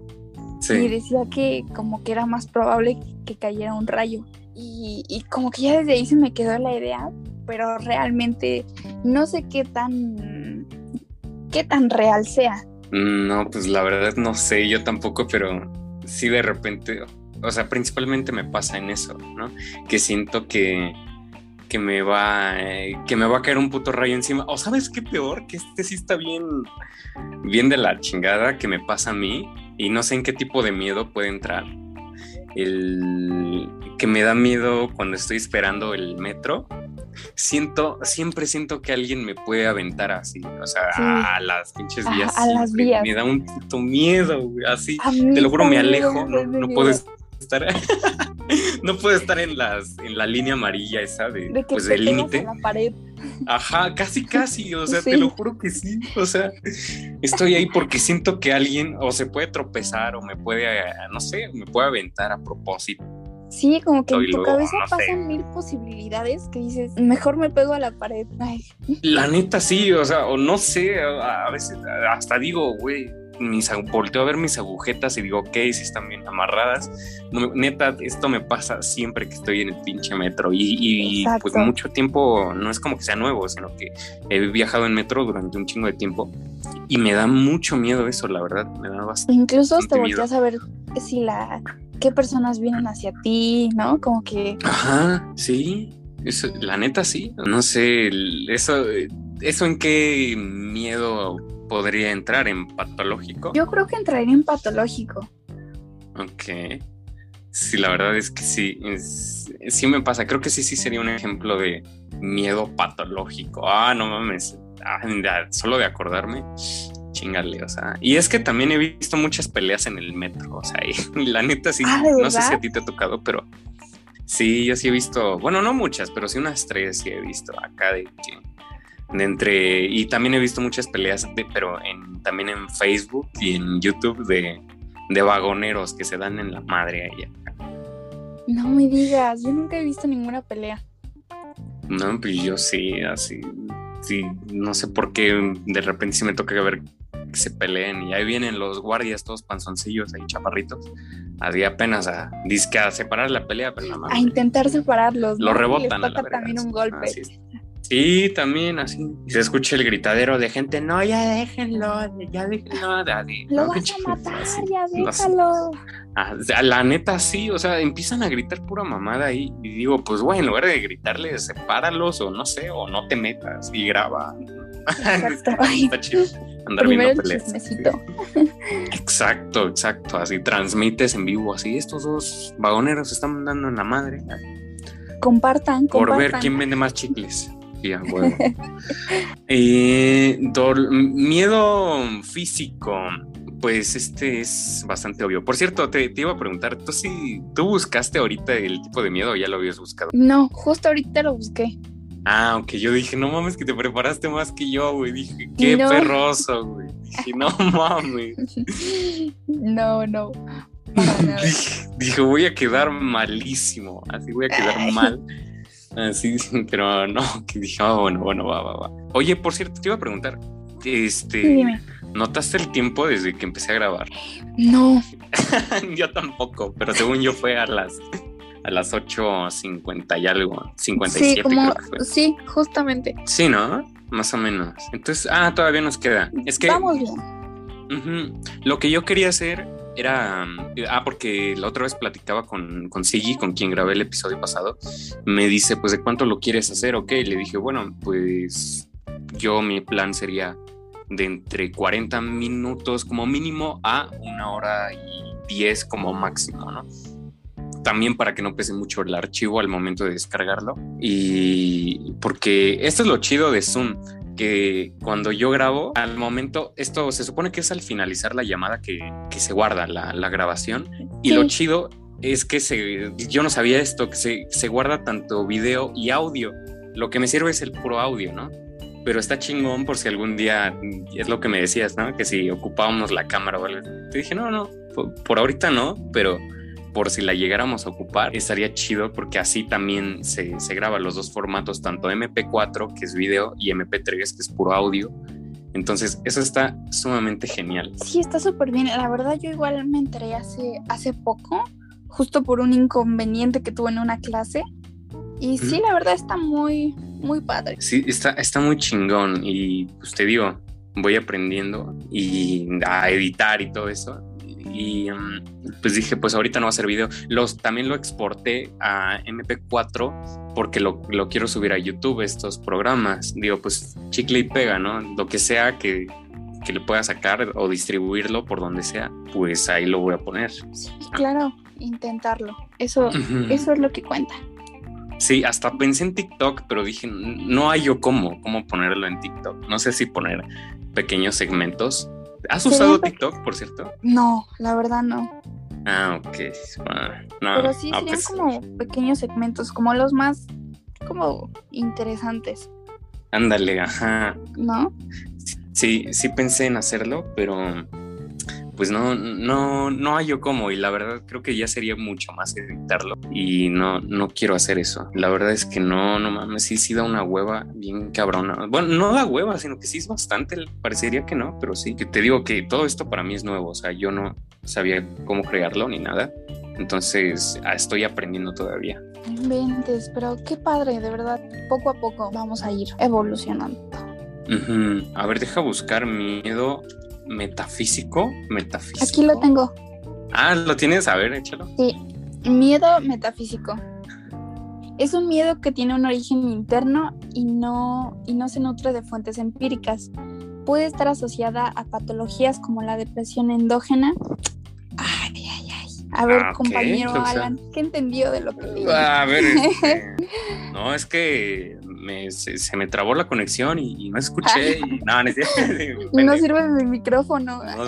y Sí, decía que como que era más probable que cayera un rayo. Y, y como que ya desde ahí se me quedó la idea, pero realmente no sé qué tan qué tan real sea. no, pues la verdad no sé, yo tampoco, pero sí de repente, o sea, principalmente me pasa en eso, ¿no? Que siento que, que me va eh, que me va a caer un puto rayo encima. O sabes qué peor, que este sí está bien bien de la chingada que me pasa a mí y no sé en qué tipo de miedo puede entrar. El que me da miedo cuando estoy esperando el metro. Siento, siempre siento que alguien me puede aventar así, o sea, a las pinches vías. A, las vías. Me da un puto miedo, así. Te lo juro, me alejo, no, no puedes estar no puede estar en las en la línea amarilla esa de, de pues del límite. Ajá, casi casi, o sea, te lo juro que sí, o sea, estoy ahí porque siento que alguien o se puede tropezar o me puede no sé, me puede aventar a propósito. Sí, como que en tu cabeza pasan mil posibilidades que dices, mejor me pego a la pared. La neta sí, o sea, o no sé, a veces hasta digo, güey, mis, volteo a ver mis agujetas y digo, ok, si están bien amarradas. neta, esto me pasa siempre que estoy en el pinche metro y, pues mucho tiempo, no es como que sea nuevo, sino que he viajado en metro durante un chingo de tiempo y me da mucho miedo eso, la verdad, me da bastante. Incluso te volteas a ver si la, qué personas vienen hacia ti, ¿no? Como que... Ajá, sí. Eso, la neta sí, no sé, eso, eso en qué miedo podría entrar en patológico. Yo creo que entraría en patológico. Ok. Sí, la verdad es que sí, sí me pasa. Creo que sí, sí sería un ejemplo de miedo patológico. Ah, no mames. Ah, solo de acordarme, chingale, o sea. Y es que también he visto muchas peleas en el metro, o sea, y la neta sí, ah, no sé si a ti te ha tocado, pero sí, yo sí he visto, bueno, no muchas, pero sí unas tres sí he visto acá de que entre y también he visto muchas peleas de, pero en, también en Facebook y en YouTube de, de vagoneros que se dan en la madre allá. No me digas, yo nunca he visto ninguna pelea. No, pues yo sí, así, sí, no sé por qué de repente sí me toca ver que se peleen y ahí vienen los guardias todos panzoncillos ahí chaparritos, así apenas a, disque a separar la pelea, pero nada más. A intentar separarlos. Lo rebotan. Les también un golpe. Sí, también así. Se escucha el gritadero de gente, no, ya déjenlo, ya déjenlo. Lo vas a matar, ya déjalo. Ah, la neta sí, o sea, empiezan a gritar pura mamada ahí y digo, pues güey, en lugar de gritarle, sepáralos o no sé, o no te metas y graba. Exacto. Está chido. Andar Primero viendo peleas. Exacto, exacto. Así transmites en vivo, así estos dos vagoneros están dando en la madre. Compartan, compartan. Por ver quién vende más chicles. Eh, miedo físico. Pues este es bastante obvio. Por cierto, te, iba a preguntar, ¿tú sí, tú buscaste ahorita el tipo de miedo o ya lo habías buscado? No, justo ahorita lo busqué. Ah, aunque yo dije, no mames, que te preparaste más que yo, güey. Dije, qué perroso, güey. Dije, no mames. No, no. Dije, dije, voy a quedar malísimo. Así voy a quedar mal. Así, pero no, que dije, ah, bueno, bueno, va, va, va. Oye, por cierto, te iba a preguntar, este, ¿notaste el tiempo desde que empecé a grabar? No. yo tampoco, pero según yo fue a las a las 8.50 y algo, 57 sí, como, Sí, justamente. Sí, ¿no? Más o menos. Entonces, ah, todavía nos queda. Es que... Vamos bien. Lo que yo quería hacer era, ah, porque la otra vez platicaba con, con Sigi, con quien grabé el episodio pasado, me dice, pues, ¿de cuánto lo quieres hacer? Ok, le dije, bueno, pues yo mi plan sería de entre 40 minutos como mínimo a una hora y 10 como máximo, ¿no? También para que no pese mucho el archivo al momento de descargarlo. Y porque esto es lo chido de Zoom que cuando yo grabo, al momento, esto se supone que es al finalizar la llamada que, se guarda la, grabación. Y lo chido es que se, yo no sabía esto, que se, se, guarda tanto video y audio. Lo que me sirve es el puro audio, ¿no? Pero está chingón por si algún día, es lo que me decías, ¿no? Que si ocupábamos la cámara o algo. Te dije, no, no, por ahorita no, pero por si la llegáramos a ocupar, estaría chido porque así también se, se graba los dos formatos, tanto MP4, que es video, y MP3, que es puro audio. Entonces, eso está sumamente genial. Sí, está súper bien. La verdad, yo igual me enteré hace, hace poco, justo por un inconveniente que tuve en una clase. Y sí, la verdad está muy, muy padre. Sí, está, está muy chingón. Y pues te digo, voy aprendiendo y a editar y todo eso y mm, pues dije, pues ahorita no va a ser video. Los, también lo exporté a MP4 porque lo, lo quiero subir a YouTube, estos programas. Digo, pues chicle y pega, ¿no? Lo que sea que, que le pueda sacar o distribuirlo por donde sea, pues ahí lo voy a poner. Sí, claro, intentarlo. Eso, eso es lo que cuenta. Sí, hasta pensé en TikTok, pero dije, no hay yo cómo, cómo ponerlo en TikTok. No sé si poner pequeños segmentos. ¿Has usado TikTok, por cierto? No, la verdad no. Ah, ok. pero sí serían pues como pequeños segmentos, como los más como interesantes. Ándale, ajá. ¿No? Sí, sí pensé en hacerlo, pero pues no, no, no hallo cómo y la verdad creo que ya sería mucho más editarlo y no, no quiero hacer eso. La verdad es que no, no mames, sí, sí da una hueva bien cabrona. Bueno, no da hueva, sino que sí es bastante, parecería que no, pero sí. Que te digo que todo esto para mí es nuevo, o sea, yo no sabía cómo crearlo ni nada. Entonces ah, estoy aprendiendo todavía. Inventes, pero qué padre, de verdad. Poco a poco vamos a ir evolucionando. A ver, deja buscar miedo metafísico. Metafísico. Aquí lo tengo. Ah, ¿lo tienes? A ver, échalo. Sí, miedo metafísico. Es un miedo que tiene un origen interno y no, y no se nutre de fuentes empíricas. Puede estar asociada a patologías como la depresión endógena. Ay, ay, ay. A ver, ah, compañero Alan, ¿qué entendió de lo que leí? A ver, este, no, es que se, me trabó la conexión y, no escuché. y, no, no, sirve mi micrófono. No,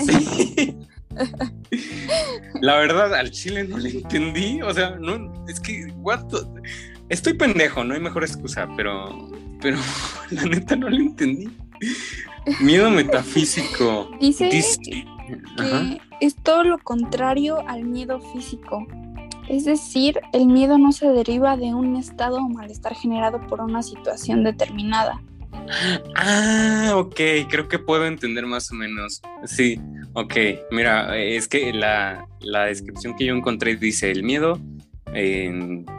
la verdad, al chile no le entendí. O sea, no, es que, what estoy pendejo, no hay mejor excusa, pero, pero la neta no le entendí. Miedo metafísico. Dice, que es todo lo contrario al miedo físico. Es decir, el miedo no se deriva de un estado o malestar generado por una situación determinada. Ah, ok, creo que puedo entender más o menos. Sí, ok, mira, es que la, descripción que yo encontré dice el miedo.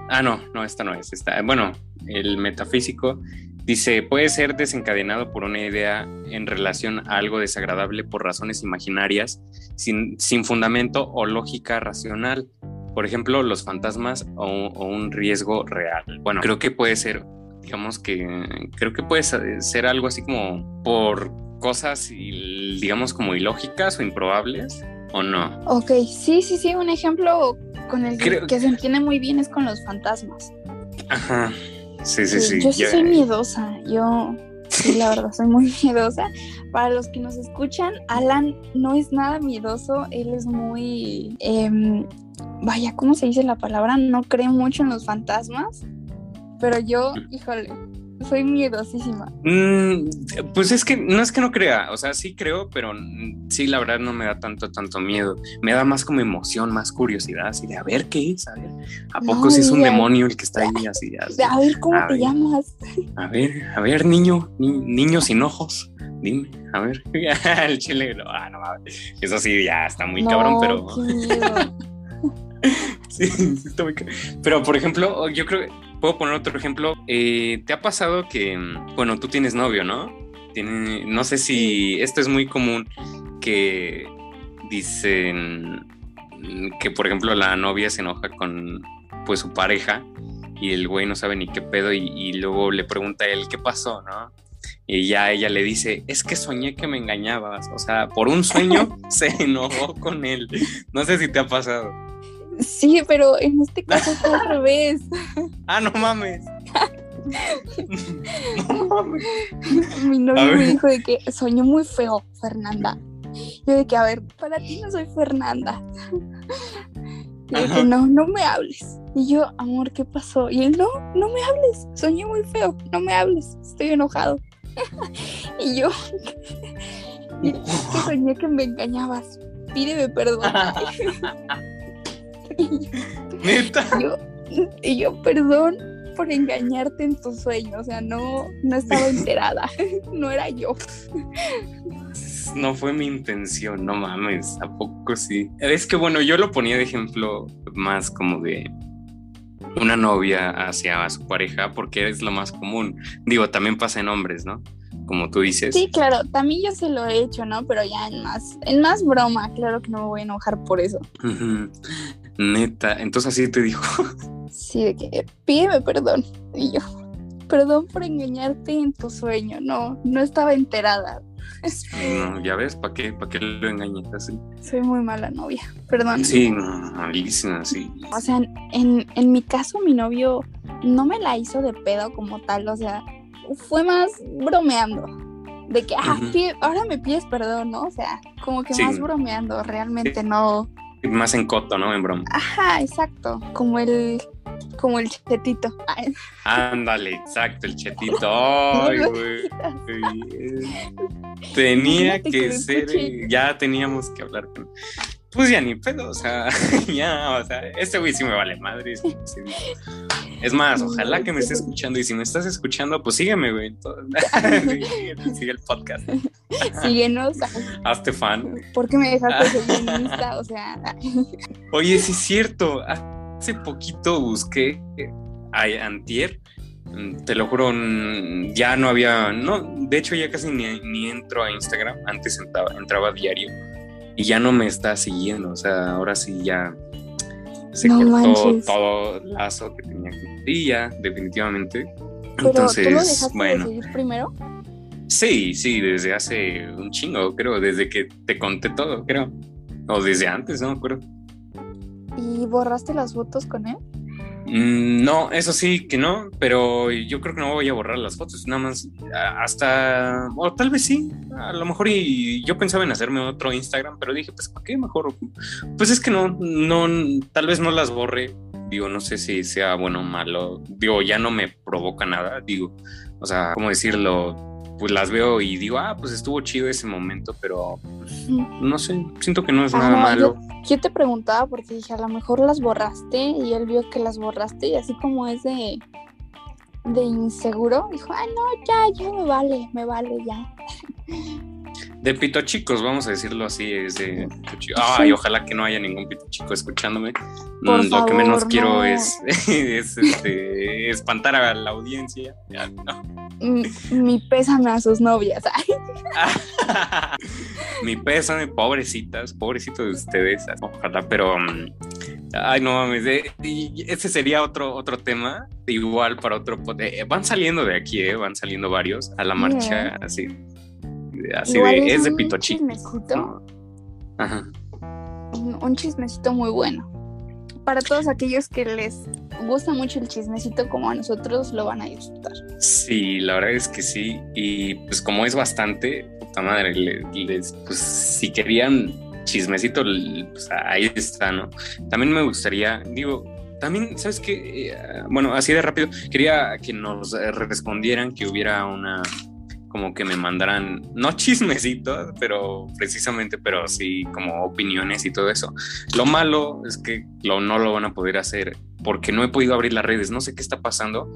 ah, no, no, esta no es. Esta, bueno, el metafísico dice, puede ser desencadenado por una idea en relación a algo desagradable por razones imaginarias, sin, sin fundamento o lógica racional por ejemplo, los fantasmas o, un riesgo real. Bueno, creo que puede ser, digamos que, creo que puede ser algo así como por cosas, digamos, como ilógicas o improbables, ¿o no? Ok, sí, sí, sí, un ejemplo con el que se entiende muy bien es con los fantasmas. Ajá, sí, sí, sí. Yo sí soy miedosa, yo Sí, la verdad, soy muy miedosa. Para los que nos escuchan, Alan no es nada miedoso, él es muy... Em, vaya, ¿cómo se dice la palabra? No creo mucho en los fantasmas, pero yo, híjole, soy miedosísima. Mm, pues es que no es que no crea, o sea, sí creo, pero sí, la verdad no me da tanto, tanto miedo. Me da más como emoción, más curiosidad, así de a ver qué es, a ver, ¿a poco si es un demonio el que está ahí así? a ver, ¿cómo te llamas? A ver, a ver, niño, niño sin ojos. Dime, a ver, el chile, ah, no, eso sí, ya está muy cabrón, pero... sí, sí, está muy cabrón. Pero, por ejemplo, yo creo que Puedo poner otro ejemplo. Eh, ¿Te ha pasado que, bueno, tú tienes novio, ¿no? No sé si esto es muy común que dicen que, por ejemplo, la novia se enoja con pues su pareja y el güey no sabe ni qué pedo y, luego le pregunta a él qué pasó, ¿no? Y ya ella le dice, es que soñé que me engañabas. O sea, por un sueño se enojó con él. No sé si te ha pasado. Sí, pero en este caso fue al revés. Ah, no mames. no mames. Mi novio me dijo de que soñó muy feo, Fernanda. Yo de que, a ver, para ti no soy Fernanda. Y que no, no me hables. Y yo, amor, ¿qué pasó? Y él, no, no me hables. Soñé muy feo, no me hables. Estoy enojado. y yo, que soñé que me engañabas. Pídeme perdón. ¿Neta? Y yo, perdón por engañarte en tu sueño, o sea, no, no estaba enterada, no era yo. No fue mi intención, no mames, ¿a poco sí? Es que bueno, yo lo ponía de ejemplo más como de una novia hacia su pareja porque es lo más común. Digo, también pasa en hombres, ¿no? como tú dices. Sí, claro, también yo se lo he hecho, ¿no? Pero ya en más, en más broma, claro que no me voy a enojar por eso. Neta, entonces así te dijo. Sí, de que pídeme perdón. Y yo, perdón por engañarte en tu sueño, no, no estaba enterada. No, ya ves, ¿para qué, ¿para qué lo engañas así? Soy muy mala novia, perdón. Sí, malísima, sí. O sea, en, en mi caso mi novio no me la hizo de pedo como tal, o sea, fue más bromeando. De que, ah, ahora me pides perdón, ¿no? O sea, como que más bromeando, realmente no. Más en coto, ¿no? En broma. Ajá, exacto. Como el como el chetito. Ándale, exacto, el chetito. Ay, güey. Tenía que ser, ya teníamos que hablar con. Pues ya ni pedo, o sea, ya, o sea, este güey sí me vale madre. Es más, ojalá que me esté escuchando y si me estás escuchando, pues sígueme, güey. Sigue el podcast. Síguenos. Hazte fan. ¿Por qué me dejaste seguir en Insta? O sea. Oye, sí es cierto hace poquito busqué a Antier, te lo juro, ya no había, no, de hecho ya casi ni, entro a Instagram, antes entraba, entraba, diario y ya no me está siguiendo, o sea, ahora sí ya se cortó todo el lazo que tenía con ya, definitivamente. Entonces, bueno. De seguir primero? Sí, sí, desde hace un chingo, creo, desde que te conté todo, creo. O desde antes, no me acuerdo. ¿Y borraste las fotos con él? Mm, no, eso sí que no, pero yo creo que no voy a borrar las fotos, nada más hasta, o tal vez sí, a lo mejor y yo pensaba en hacerme otro Instagram, pero dije, pues, ¿para qué mejor? Pues es que no, no, tal vez no las borre, digo, no sé si sea bueno o malo, digo, ya no me provoca nada, digo, o sea, ¿cómo decirlo? Pues las veo y digo, ah, pues estuvo chido ese momento, pero pues, no sé, siento que no es nada malo. Yo, te preguntaba porque dije, a lo mejor las borraste y él vio que las borraste y así como es de, de inseguro, dijo, ah, no, ya, ya me vale, me vale, ya. De pito chicos, vamos a decirlo así, es de Ay, ojalá que no haya ningún pito chico escuchándome. Mm, lo que menos quiero es, este, espantar a la audiencia. Mi pésame a sus novias. Mi pésame, pobrecitas, pobrecitos de ustedes. Ojalá, pero. Mm, ay, no mames. ese sería otro, otro tema. Igual para otro. Eh, van saliendo de aquí, eh, van saliendo varios a la marcha, así así de, es, de pito chico. Chismecito. Ajá. Un, chismecito muy bueno. Para todos aquellos que les gusta mucho el chismecito como a nosotros, lo van a disfrutar. Sí, la verdad es que sí. Y pues como es bastante, puta madre, les, pues si querían chismecito, pues ahí está, ¿no? También me gustaría, digo, también, ¿sabes qué? Eh, bueno, así de rápido, quería que nos respondieran que hubiera una como que me mandaran, no chismecitos, pero precisamente, pero sí como opiniones y todo eso. Lo malo es que lo, no lo van a poder hacer porque no he podido abrir las redes, no sé qué está pasando,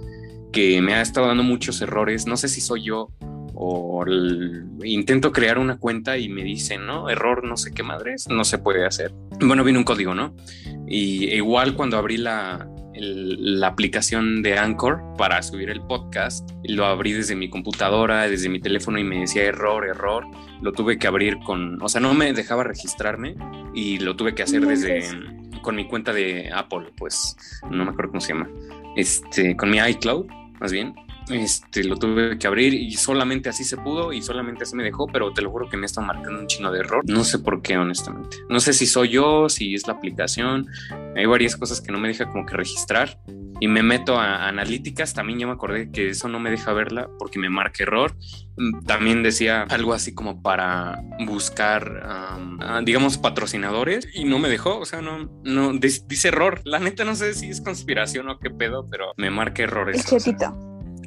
que me ha estado dando muchos errores, no sé si soy yo o intento crear una cuenta y me dicen, no, error, no sé qué madres, no se puede hacer. Bueno, viene un código, ¿no? Y igual cuando abrí la, la aplicación de Anchor para subir el podcast. Lo abrí desde mi computadora, desde mi teléfono y me decía error, error. Lo tuve que abrir con, o sea, no me dejaba registrarme y lo tuve que hacer desde con mi cuenta de Apple, pues no me acuerdo cómo se llama. Este, con mi iCloud, más bien este, lo tuve que abrir y solamente así se pudo y solamente así me dejó, pero te lo juro que me está marcando un chino de error. No sé por qué, honestamente. No sé si soy yo, si es la aplicación. Hay varias cosas que no me deja como que registrar y me meto a analíticas. También ya me acordé que eso no me deja verla porque me marca error. Mm, también decía algo así como para buscar, ah, digamos, patrocinadores y no me dejó. O sea, no, no dice error. La neta no sé si es conspiración o qué pedo, pero me marca errores.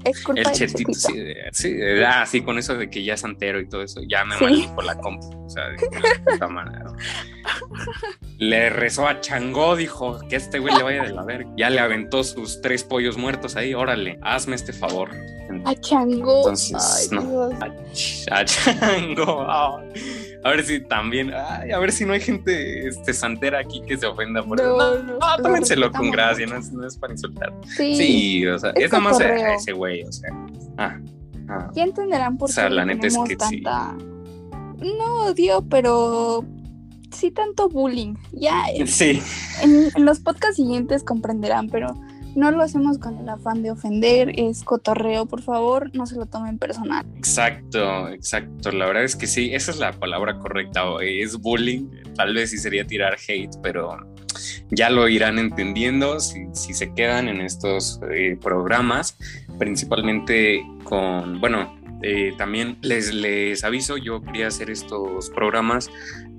Es culpa el chetito, sí, sí, ah, sí, con eso de que ya es antero y todo eso, ya me ¿Sí? por la compu. O sea, de puta madre. Le rezó a Changó, dijo que este güey le vaya de la verga. Ya le aventó sus tres pollos muertos ahí, órale, hazme este favor. A Changó. Entonces, no. A, Changó. A ver si también, ay, a ver si no hay gente este, santera aquí que se ofenda por eso. No, no, no tómenselo con gracia, no es, no es, para insultar. Sí, sí o sea, es, nada más a ese güey, o sea. Ah. Ya entenderán por O sea, qué la neta es que sí. tanta... No odio, pero sí tanto bullying. Ya en, Sí, en- en los podcasts siguientes comprenderán, pero no lo hacemos con el afán de ofender, es cotorreo, por favor, no se lo tomen personal. exacto, exacto. La verdad es que sí, esa es la palabra correcta. Es bullying. Tal vez sí sería tirar hate, pero ya lo irán entendiendo si, si se quedan en estos eh, programas, principalmente con, bueno, eh, también les, les aviso, yo quería hacer estos programas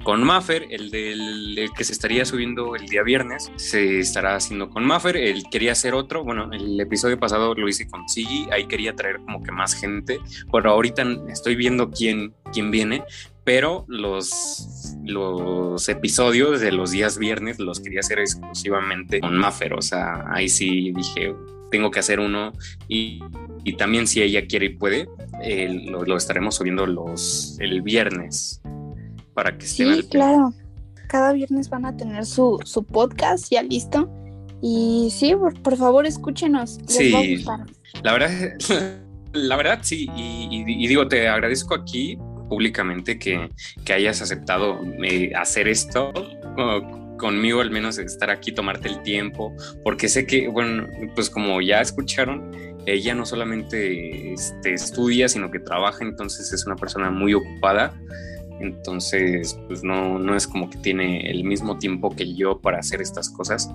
con Maffer, el, del, el que se estaría subiendo el día viernes, se estará haciendo con Maffer, él quería hacer otro, bueno, el episodio pasado lo hice con Siggy, ahí quería traer como que más gente, bueno, ahorita estoy viendo quién, quién viene, pero los, los episodios de los días viernes los quería hacer exclusivamente con Maffer, o sea, ahí sí dije, tengo que hacer uno y, y también si ella quiere y puede, eh, lo, lo estaremos subiendo los, el viernes para que estén al Sí, claro. Cada viernes van a tener su, su podcast ya listo. Y sí, por, por favor, escúchenos. Les Sí. va a gustar. La verdad, la verdad sí, y, y- y digo, te agradezco aquí públicamente que, que hayas aceptado eh, hacer esto conmigo, al menos estar aquí, tomarte el tiempo, porque sé que, bueno, pues como ya escucharon, ella no solamente este, estudia, sino que trabaja, entonces es una persona muy ocupada. Entonces, pues no, no es como que tiene el mismo tiempo que yo para hacer estas cosas.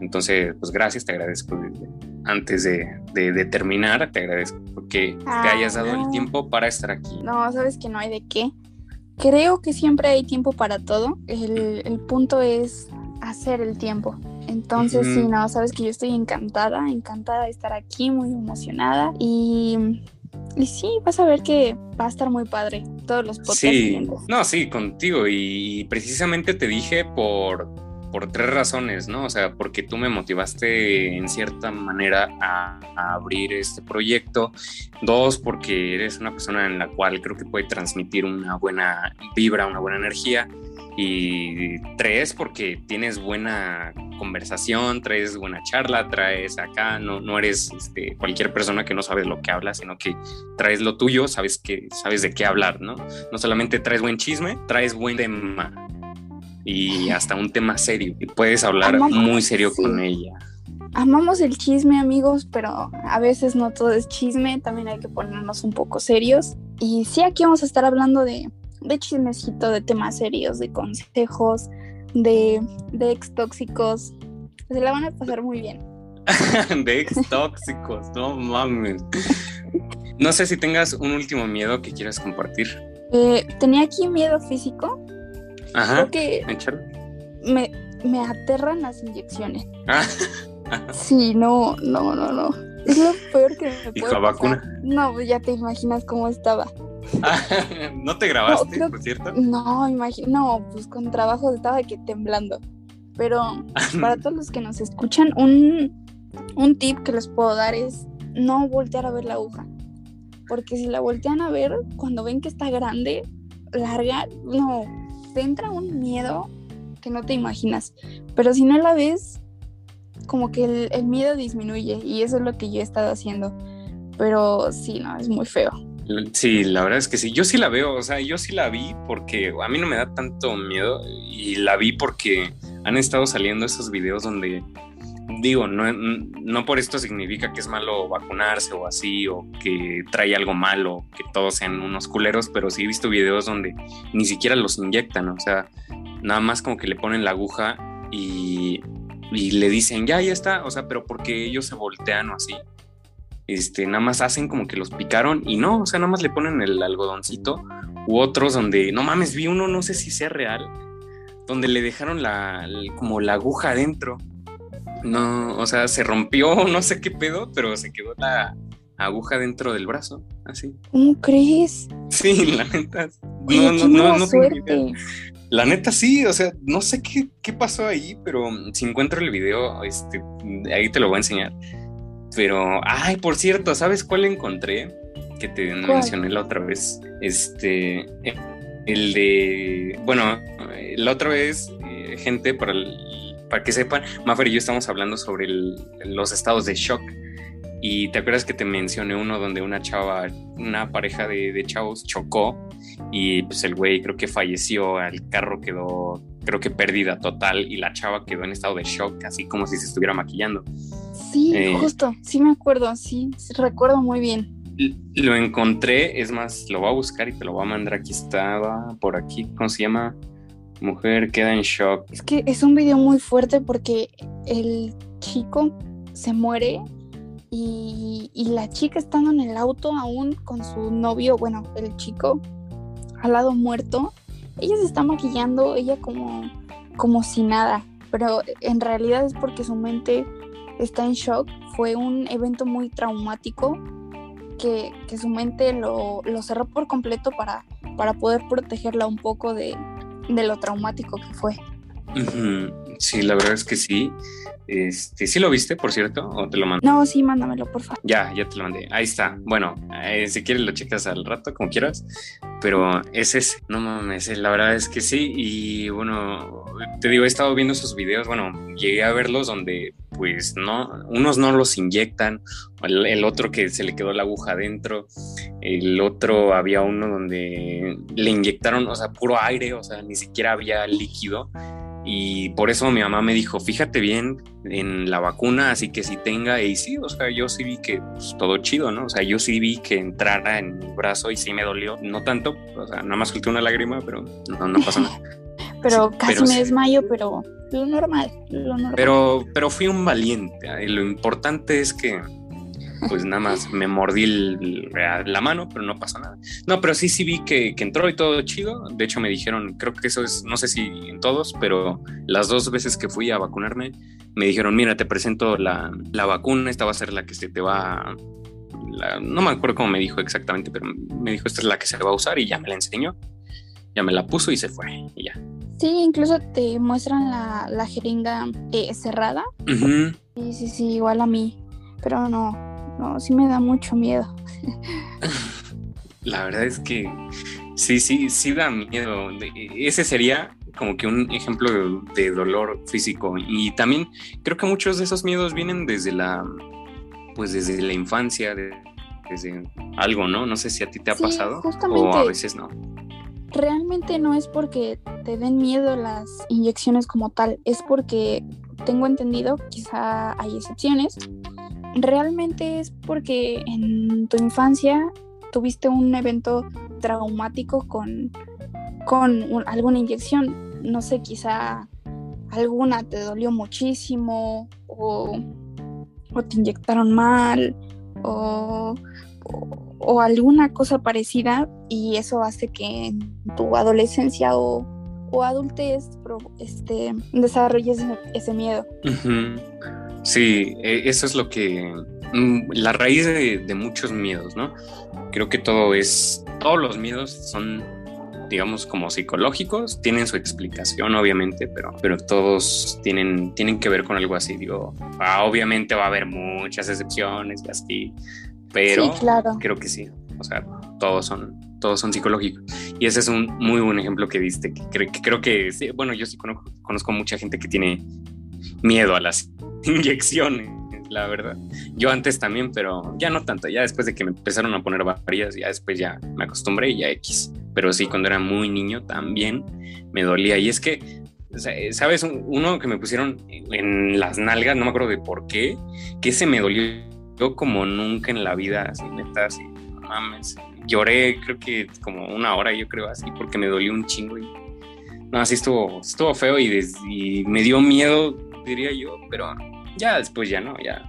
Entonces, pues gracias, te agradezco antes de, de- de terminar, te agradezco porque te Ah, hayas dado no. el tiempo para estar aquí. No, sabes que no hay de qué. Creo que siempre hay tiempo para todo. El, el punto es hacer el tiempo. Entonces, sí, no, sabes que yo estoy encantada, encantada de estar aquí, muy emocionada. Y, y sí, vas a ver que va a estar muy padre todos los podcasts Sí, siguientes. no, sí, contigo. Y, precisamente te dije por, por tres razones, ¿no? O sea, porque tú me motivaste en cierta manera a, a abrir este proyecto. Dos, porque eres una persona en la cual creo que puede transmitir una buena vibra, una buena energía. Y tres, porque tienes buena conversación, traes buena charla, traes acá, no, no eres este, cualquier persona que no sabe lo que habla, sino que traes lo tuyo, sabes que sabes de qué hablar, ¿no? No solamente traes buen chisme, traes buen tema y hasta un tema serio y puedes hablar Amamos- muy serio con ella. Amamos el chisme, amigos, pero a veces no todo es chisme, también hay que ponernos un poco serios. Y sí, aquí vamos a estar hablando de, de chismecito, de temas serios, de consejos, de, de ex tóxicos. Se la van a pasar muy bien. de ex tóxicos, no mames. No sé si tengas un último miedo que quieras compartir. Eh, tenía aquí miedo físico, Ajá. creo que me, me aterran las inyecciones. Ah, Sí, no, no, no, no. Es lo peor que me Hijo, puede pasar. vacuna. No, pues ya te imaginas cómo estaba. ¿No te grabaste, No, por cierto? No, imagino, no, pues con trabajo estaba de que temblando. Pero para todos los que nos escuchan, un, un tip que les puedo dar es no voltear a ver la aguja. Porque si la voltean a ver, cuando ven que está grande, larga, no, te entra un miedo que no te imaginas. Pero si no la ves, como que el, el miedo disminuye y eso es lo que yo he estado haciendo. Pero sí, no, es muy feo. Sí, la verdad es que sí. Yo sí la veo, o sea, yo sí la vi porque a mí no me da tanto miedo y la vi porque han estado saliendo esos videos donde, digo, no, no por esto significa que es malo vacunarse o así, o que trae algo malo, que todos sean unos culeros, pero sí he visto videos donde ni siquiera los inyectan, o sea, nada más como que le ponen la aguja y, y le dicen, ya, ya está, o sea, pero porque ellos se voltean o así este, nada más hacen como que los picaron y no, o sea, nada más le ponen el algodoncito u otros donde, no mames, vi uno, no sé si sea real, donde le dejaron la, como la aguja adentro. No, o sea, se rompió, no sé qué pedo, pero se quedó la aguja dentro del brazo, así. ¿Cómo crees? Sí, la neta. No, no, no, no tengo idea. suerte. La neta sí, o sea, no sé qué, qué pasó ahí, pero si encuentro el video, este, ahí te lo voy a enseñar. Pero, ay, por cierto, ¿sabes cuál encontré? Que te ¿Cuál? mencioné la otra vez. Este, el de, bueno, eh, la otra vez, eh, gente, para, el- para que sepan, Maffer y yo estamos hablando sobre el- los estados de shock. Y te acuerdas que te mencioné uno donde una chava, una pareja de, de chavos chocó y pues el güey creo que falleció, el carro quedó creo que pérdida total y la chava quedó en estado de shock, así como si se estuviera maquillando. Sí, eh, justo, sí me acuerdo, sí, recuerdo muy bien. Lo encontré, es más, lo voy a buscar y te lo voy a mandar. Aquí estaba, por aquí, ¿cómo se llama? Mujer queda en shock. Es que es un video muy fuerte porque el chico se muere y, y, la chica estando en el auto aún con su novio, bueno, el chico al lado muerto, ella se está maquillando, ella como, como si nada, pero en realidad es porque su mente está en shock, fue un evento muy traumático que, que su mente lo, lo, cerró por completo para, para poder protegerla un poco de, de lo traumático que fue. Sí, la verdad es que sí. Este, ¿Sí lo viste, por cierto? ¿O te lo mandé? No, sí, mándamelo, por favor. Ya, ya te lo mandé. Ahí está. Bueno, eh, si quieres lo checas al rato, como quieras. Pero es ese. No mames, la verdad es que sí. Y bueno, te digo, he estado viendo esos videos. Bueno, llegué a verlos donde, pues, no, unos no los inyectan. El, el otro que se le quedó la aguja adentro. El otro había uno donde le inyectaron, o sea, puro aire, o sea, ni siquiera había líquido y por eso mi mamá me dijo, fíjate bien en la vacuna, así que si tenga, y sí, o sea, yo sí vi que pues, todo chido, ¿no? O sea, yo sí vi que entrara en mi brazo y sí me dolió, no tanto, o sea, nada más solté una lágrima, pero no, no pasa nada. pero casi me desmayo, pero lo normal, lo normal. Pero, pero fui un valiente, y lo importante es que pues nada más me mordí la mano, pero no pasó nada. No, pero sí, sí vi que, entró y todo chido. De hecho, me dijeron, creo que eso es, no sé si en todos, pero las dos veces que fui a vacunarme, me dijeron, mira, te presento la, vacuna, esta va a ser la que se te va... no me acuerdo cómo me dijo exactamente, pero me dijo, esta es la que se va a usar y ya me la enseñó. Ya me la puso y se fue y ya. Sí, incluso te muestran la, jeringa eh, cerrada. Sí, sí, sí, igual a mí. Pero no, no, sí me da mucho miedo. La verdad es que sí, sí, sí da miedo. Ese sería como que un ejemplo de, dolor físico. Y también creo que muchos de esos miedos vienen desde la, pues desde la infancia, desde algo, ¿no? No sé si a ti te ha pasado o a veces no. Realmente no es porque te den miedo las inyecciones como tal, es porque tengo entendido, quizá hay excepciones, realmente es porque en tu infancia tuviste un evento traumático con, con alguna inyección. No sé, quizá alguna te dolió muchísimo o, te inyectaron mal o, o, alguna cosa parecida y eso hace que en tu adolescencia o, o adultez este, desarrolles ese, miedo. Sí, e, eso es lo que, mm, la raíz de, muchos miedos, ¿no? Creo que todo es, todos los miedos son, digamos, como psicológicos, tienen su explicación, obviamente, pero, pero todos tienen, tienen que ver con algo así, digo, ah, obviamente va a haber muchas excepciones y así, pero creo que sí, o sea, todos son, todos son psicológicos. Y ese es un muy buen ejemplo que diste, que, creo que, bueno, yo sí conozco, conozco mucha gente que tiene miedo a las inyecciones, la verdad. Yo antes también, pero ya no tanto. Ya después de que me empezaron a poner varias, ya después ya me acostumbré y ya X. Pero sí, cuando era muy niño también me dolía. Y es que, ¿sabes? Uno que me pusieron en las nalgas, no me acuerdo de por qué, que se me dolió como nunca en la vida, así, neta, así, mames. Lloré, creo que como una hora, yo creo, así, porque me dolió un chingo. Y, no, así estuvo, estuvo feo y, y me dio miedo diría yo, pero ya después ya no, ya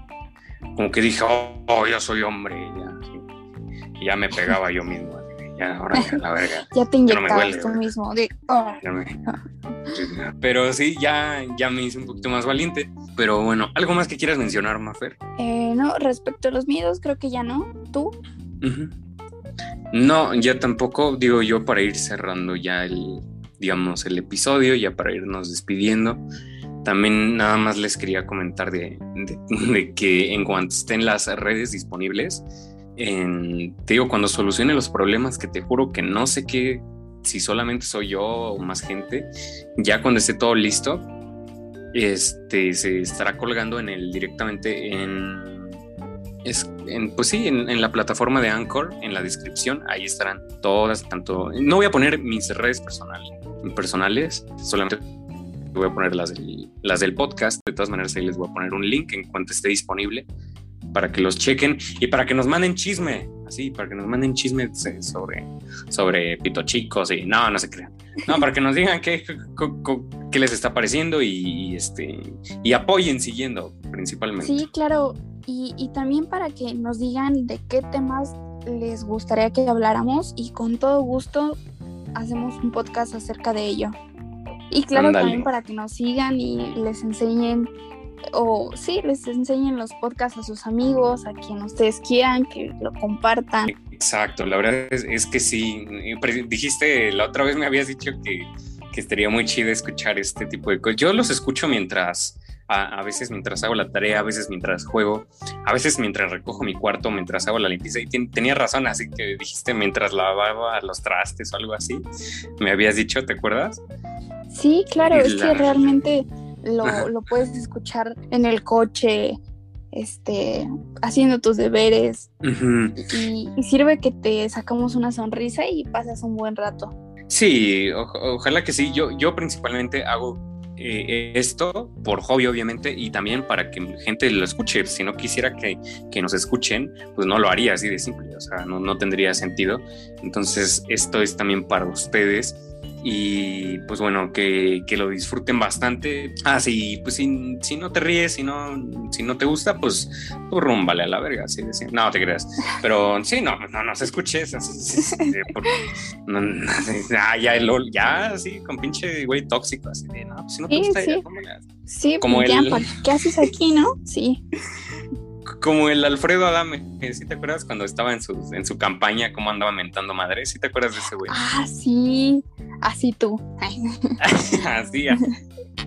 como que dije, oh, oh ya soy hombre, ya, y ya me pegaba yo mismo, ya ahora ya la verga. ya te inyectabas tú mismo, oh. Pero sí, ya, ya me hice un poquito más valiente. Pero bueno, ¿algo más que quieras mencionar, Mafer? Eh, no, respecto a los miedos, creo que ya no. ¿Tú? No, ya tampoco, digo yo, para ir cerrando ya el, digamos, el episodio, ya para irnos despidiendo. También nada más les quería comentar de, que en cuanto estén las redes disponibles, en, te digo, cuando solucione los problemas, que te juro que no sé qué, si solamente soy yo o más gente, ya cuando esté todo listo, este, se estará colgando en el directamente en, es, en, pues sí, en, la plataforma de Anchor, en la descripción, ahí estarán todas, tanto, no voy a poner mis redes personales, personales, solamente voy a poner las del, las del podcast, de todas maneras ahí les voy a poner un link en cuanto esté disponible para que los chequen y para que nos manden chisme, así, para que nos manden chisme sobre, sobre pito chicos y no, no se crean. No, para que nos digan qué, qué, les está pareciendo y, este y apoyen siguiendo principalmente. Sí, claro. Y, y también para que nos digan de qué temas les gustaría que habláramos y con todo gusto hacemos un podcast acerca de ello. Y claro, también para que nos sigan y les enseñen o sí, les enseñen los podcasts a sus amigos, a quien ustedes quieran, que lo compartan. Exacto, la verdad es, que sí, dijiste, la otra vez me habías dicho que, que, estaría muy chido escuchar este tipo de cosas. Yo los escucho mientras, a, veces mientras hago la tarea, a veces mientras juego, a veces mientras recojo mi cuarto, mientras hago la limpieza. Y tenía razón, así que dijiste mientras lavaba los trastes o algo así. Me habías dicho, ¿te acuerdas? Sí, claro, es que realmente lo, puedes escuchar en el coche, este, haciendo tus deberes y, sirve que te sacamos una sonrisa y pasas un buen rato. Sí, ojalá que sí. Yo, yo principalmente hago eh, esto por hobby, obviamente, y también para que gente lo escuche. Si no quisiera que, que, nos escuchen, pues no lo haría así de simple, o sea, no, no tendría sentido. Entonces, esto es también para ustedes y pues bueno, que, que, lo disfruten bastante. Ah, sí, pues si, si, no te ríes, si no, si no te gusta, pues, pues rúmbale a la verga, así decir. No, te creas. Pero sí, no, no, no se escuches. Así, no, ah, ya, el, ya, así, con pinche güey tóxico, así de, no, pues si no te gusta, sí. sí, como el... ¿qué haces aquí, no? Sí como el Alfredo Adame, ¿sí te acuerdas cuando estaba en su, en su campaña, cómo andaba mentando madre? ¿Sí te acuerdas de ese güey? Ah, sí, así tú. así,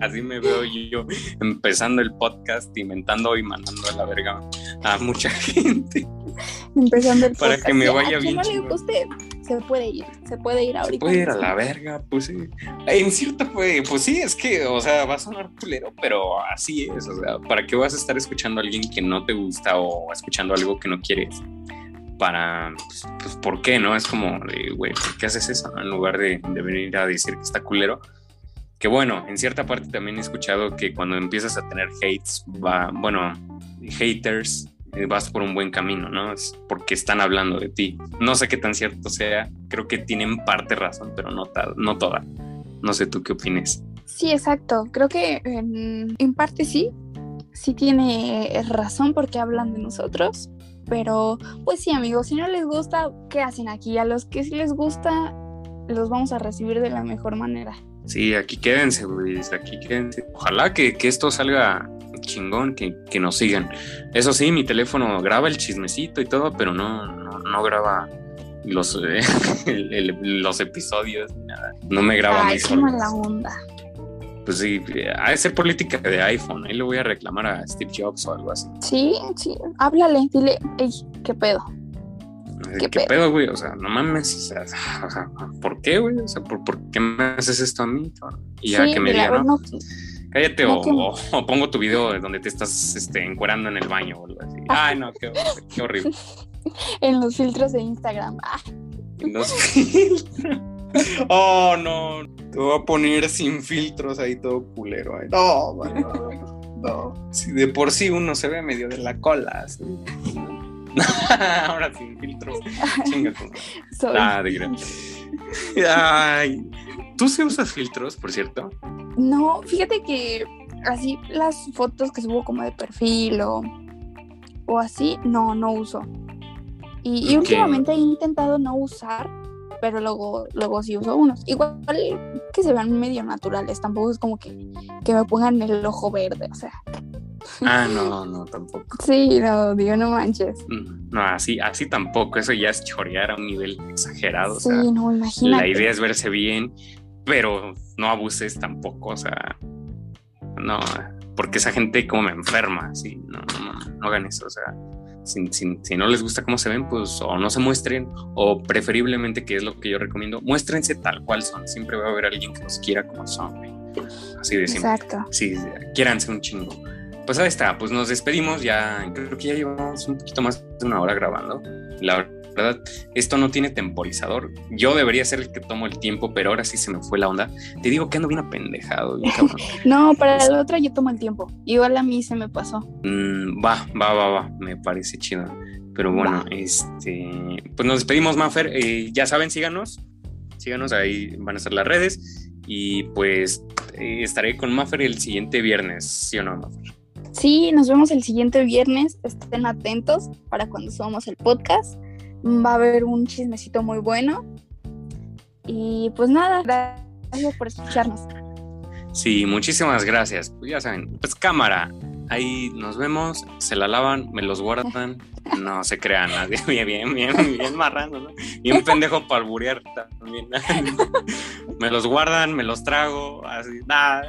así, me veo yo empezando el podcast y mentando y mandando a la verga a mucha gente. Empezando el podcast. Para que me vaya bien. No se puede ir, se puede ir ahorita. Se puede ir a la verga, pues sí. En cierta pues, pues sí, es que, o sea, va a sonar culero, pero así es, o sea, ¿para qué vas a estar escuchando a alguien que no te gusta o escuchando algo que no quieres? Para, pues, pues ¿por qué, no? Es como güey, ¿por qué haces eso? En lugar de, de venir a decir que está culero. Que bueno, en cierta parte también he escuchado que cuando empiezas a tener hates, va, bueno, haters, eh, vas por un buen camino, ¿no? Es porque están hablando de ti. No sé qué tan cierto sea, creo que tienen parte razón, pero no, no toda. No sé tú qué opines. Sí, exacto. Creo que en, parte sí, sí tiene razón porque hablan de nosotros. Pero, pues sí, amigos, si no les gusta, ¿qué hacen aquí? A los que sí les gusta, los vamos a recibir de la mejor manera. Sí, aquí quédense, güey, aquí quédense. Ojalá que, que esto salga chingón que, que, nos sigan. Eso sí, mi teléfono graba el chismecito y todo, pero no, no, graba los, eh, los episodios, nada. No me graba Ay, qué mala onda. Pues sí, ha de ser política de iPhone. Ahí le voy a reclamar a Steve Jobs o algo así. Sí, sí, háblale, dile, ey, ¿qué pedo? ¿Qué, pedo, güey? O sea, no mames. O sea, ¿por qué, güey? O sea, ¿por, ¿por, qué me haces esto a mí? Y ya que me diga, ¿no? Cállate o, pongo tu video donde te estás este, encuerando en el baño o algo así. Ay, no, qué, horrible. en los filtros de Instagram. En los filtros. Oh, no. Te voy a poner sin filtros ahí todo culero. No, no, no. Si de por sí uno se ve medio de la cola. Ahora sin filtros. Chinga Ah, de Ay. ¿Tú sí usas filtros, por cierto? No, fíjate que así las fotos que subo como de perfil o, o así, no, no uso. Y, últimamente he intentado no usar, pero luego, luego sí uso unos. Igual que se vean medio naturales, tampoco es como que, que me pongan el ojo verde, o sea. Ah, no, no, tampoco. Sí, no, digo, no manches. Mm, no, así, así tampoco, eso ya es chorear a un nivel exagerado. Sí, no, imagínate. La idea es verse bien, pero no abuses tampoco, o sea, no, porque esa gente como me enferma, sí, no, no, no hagan eso, o sea, si, si, no les gusta cómo se ven, pues o no se muestren, o preferiblemente, que es lo que yo recomiendo, muéstrense tal cual son, siempre va a haber alguien que los quiera como son, así de simple. Exacto. Sí, quiéranse un chingo. pues ahí está, pues nos despedimos, ya creo que ya llevamos un poquito más de una hora grabando. La verdad, esto no tiene temporizador. Yo debería ser el que tomo el tiempo, pero ahora sí se me fue la onda. Te digo que ando bien apendejado. no, para la otra yo tomo el tiempo. Igual a mí se me pasó. Mm, va, va, va, va, me parece chido. Pero bueno, este, pues nos despedimos, Maffer. Eh, ya saben, síganos. Síganos, ahí van a estar las redes. Y pues eh, estaré con Maffer el siguiente viernes, ¿sí o no, Maffer? Sí, nos vemos el siguiente viernes. Estén atentos para cuando subamos el podcast. Va a haber un chismecito muy bueno. Y pues nada, gracias por escucharnos. Sí, muchísimas gracias. Pues ya saben, pues cámara. Ahí nos vemos, se la lavan, me los guardan. No se crean. Bien, bien, bien, bien marrando, ¿no? Un pendejo para alburear también. me los guardan, me los trago, así, nada.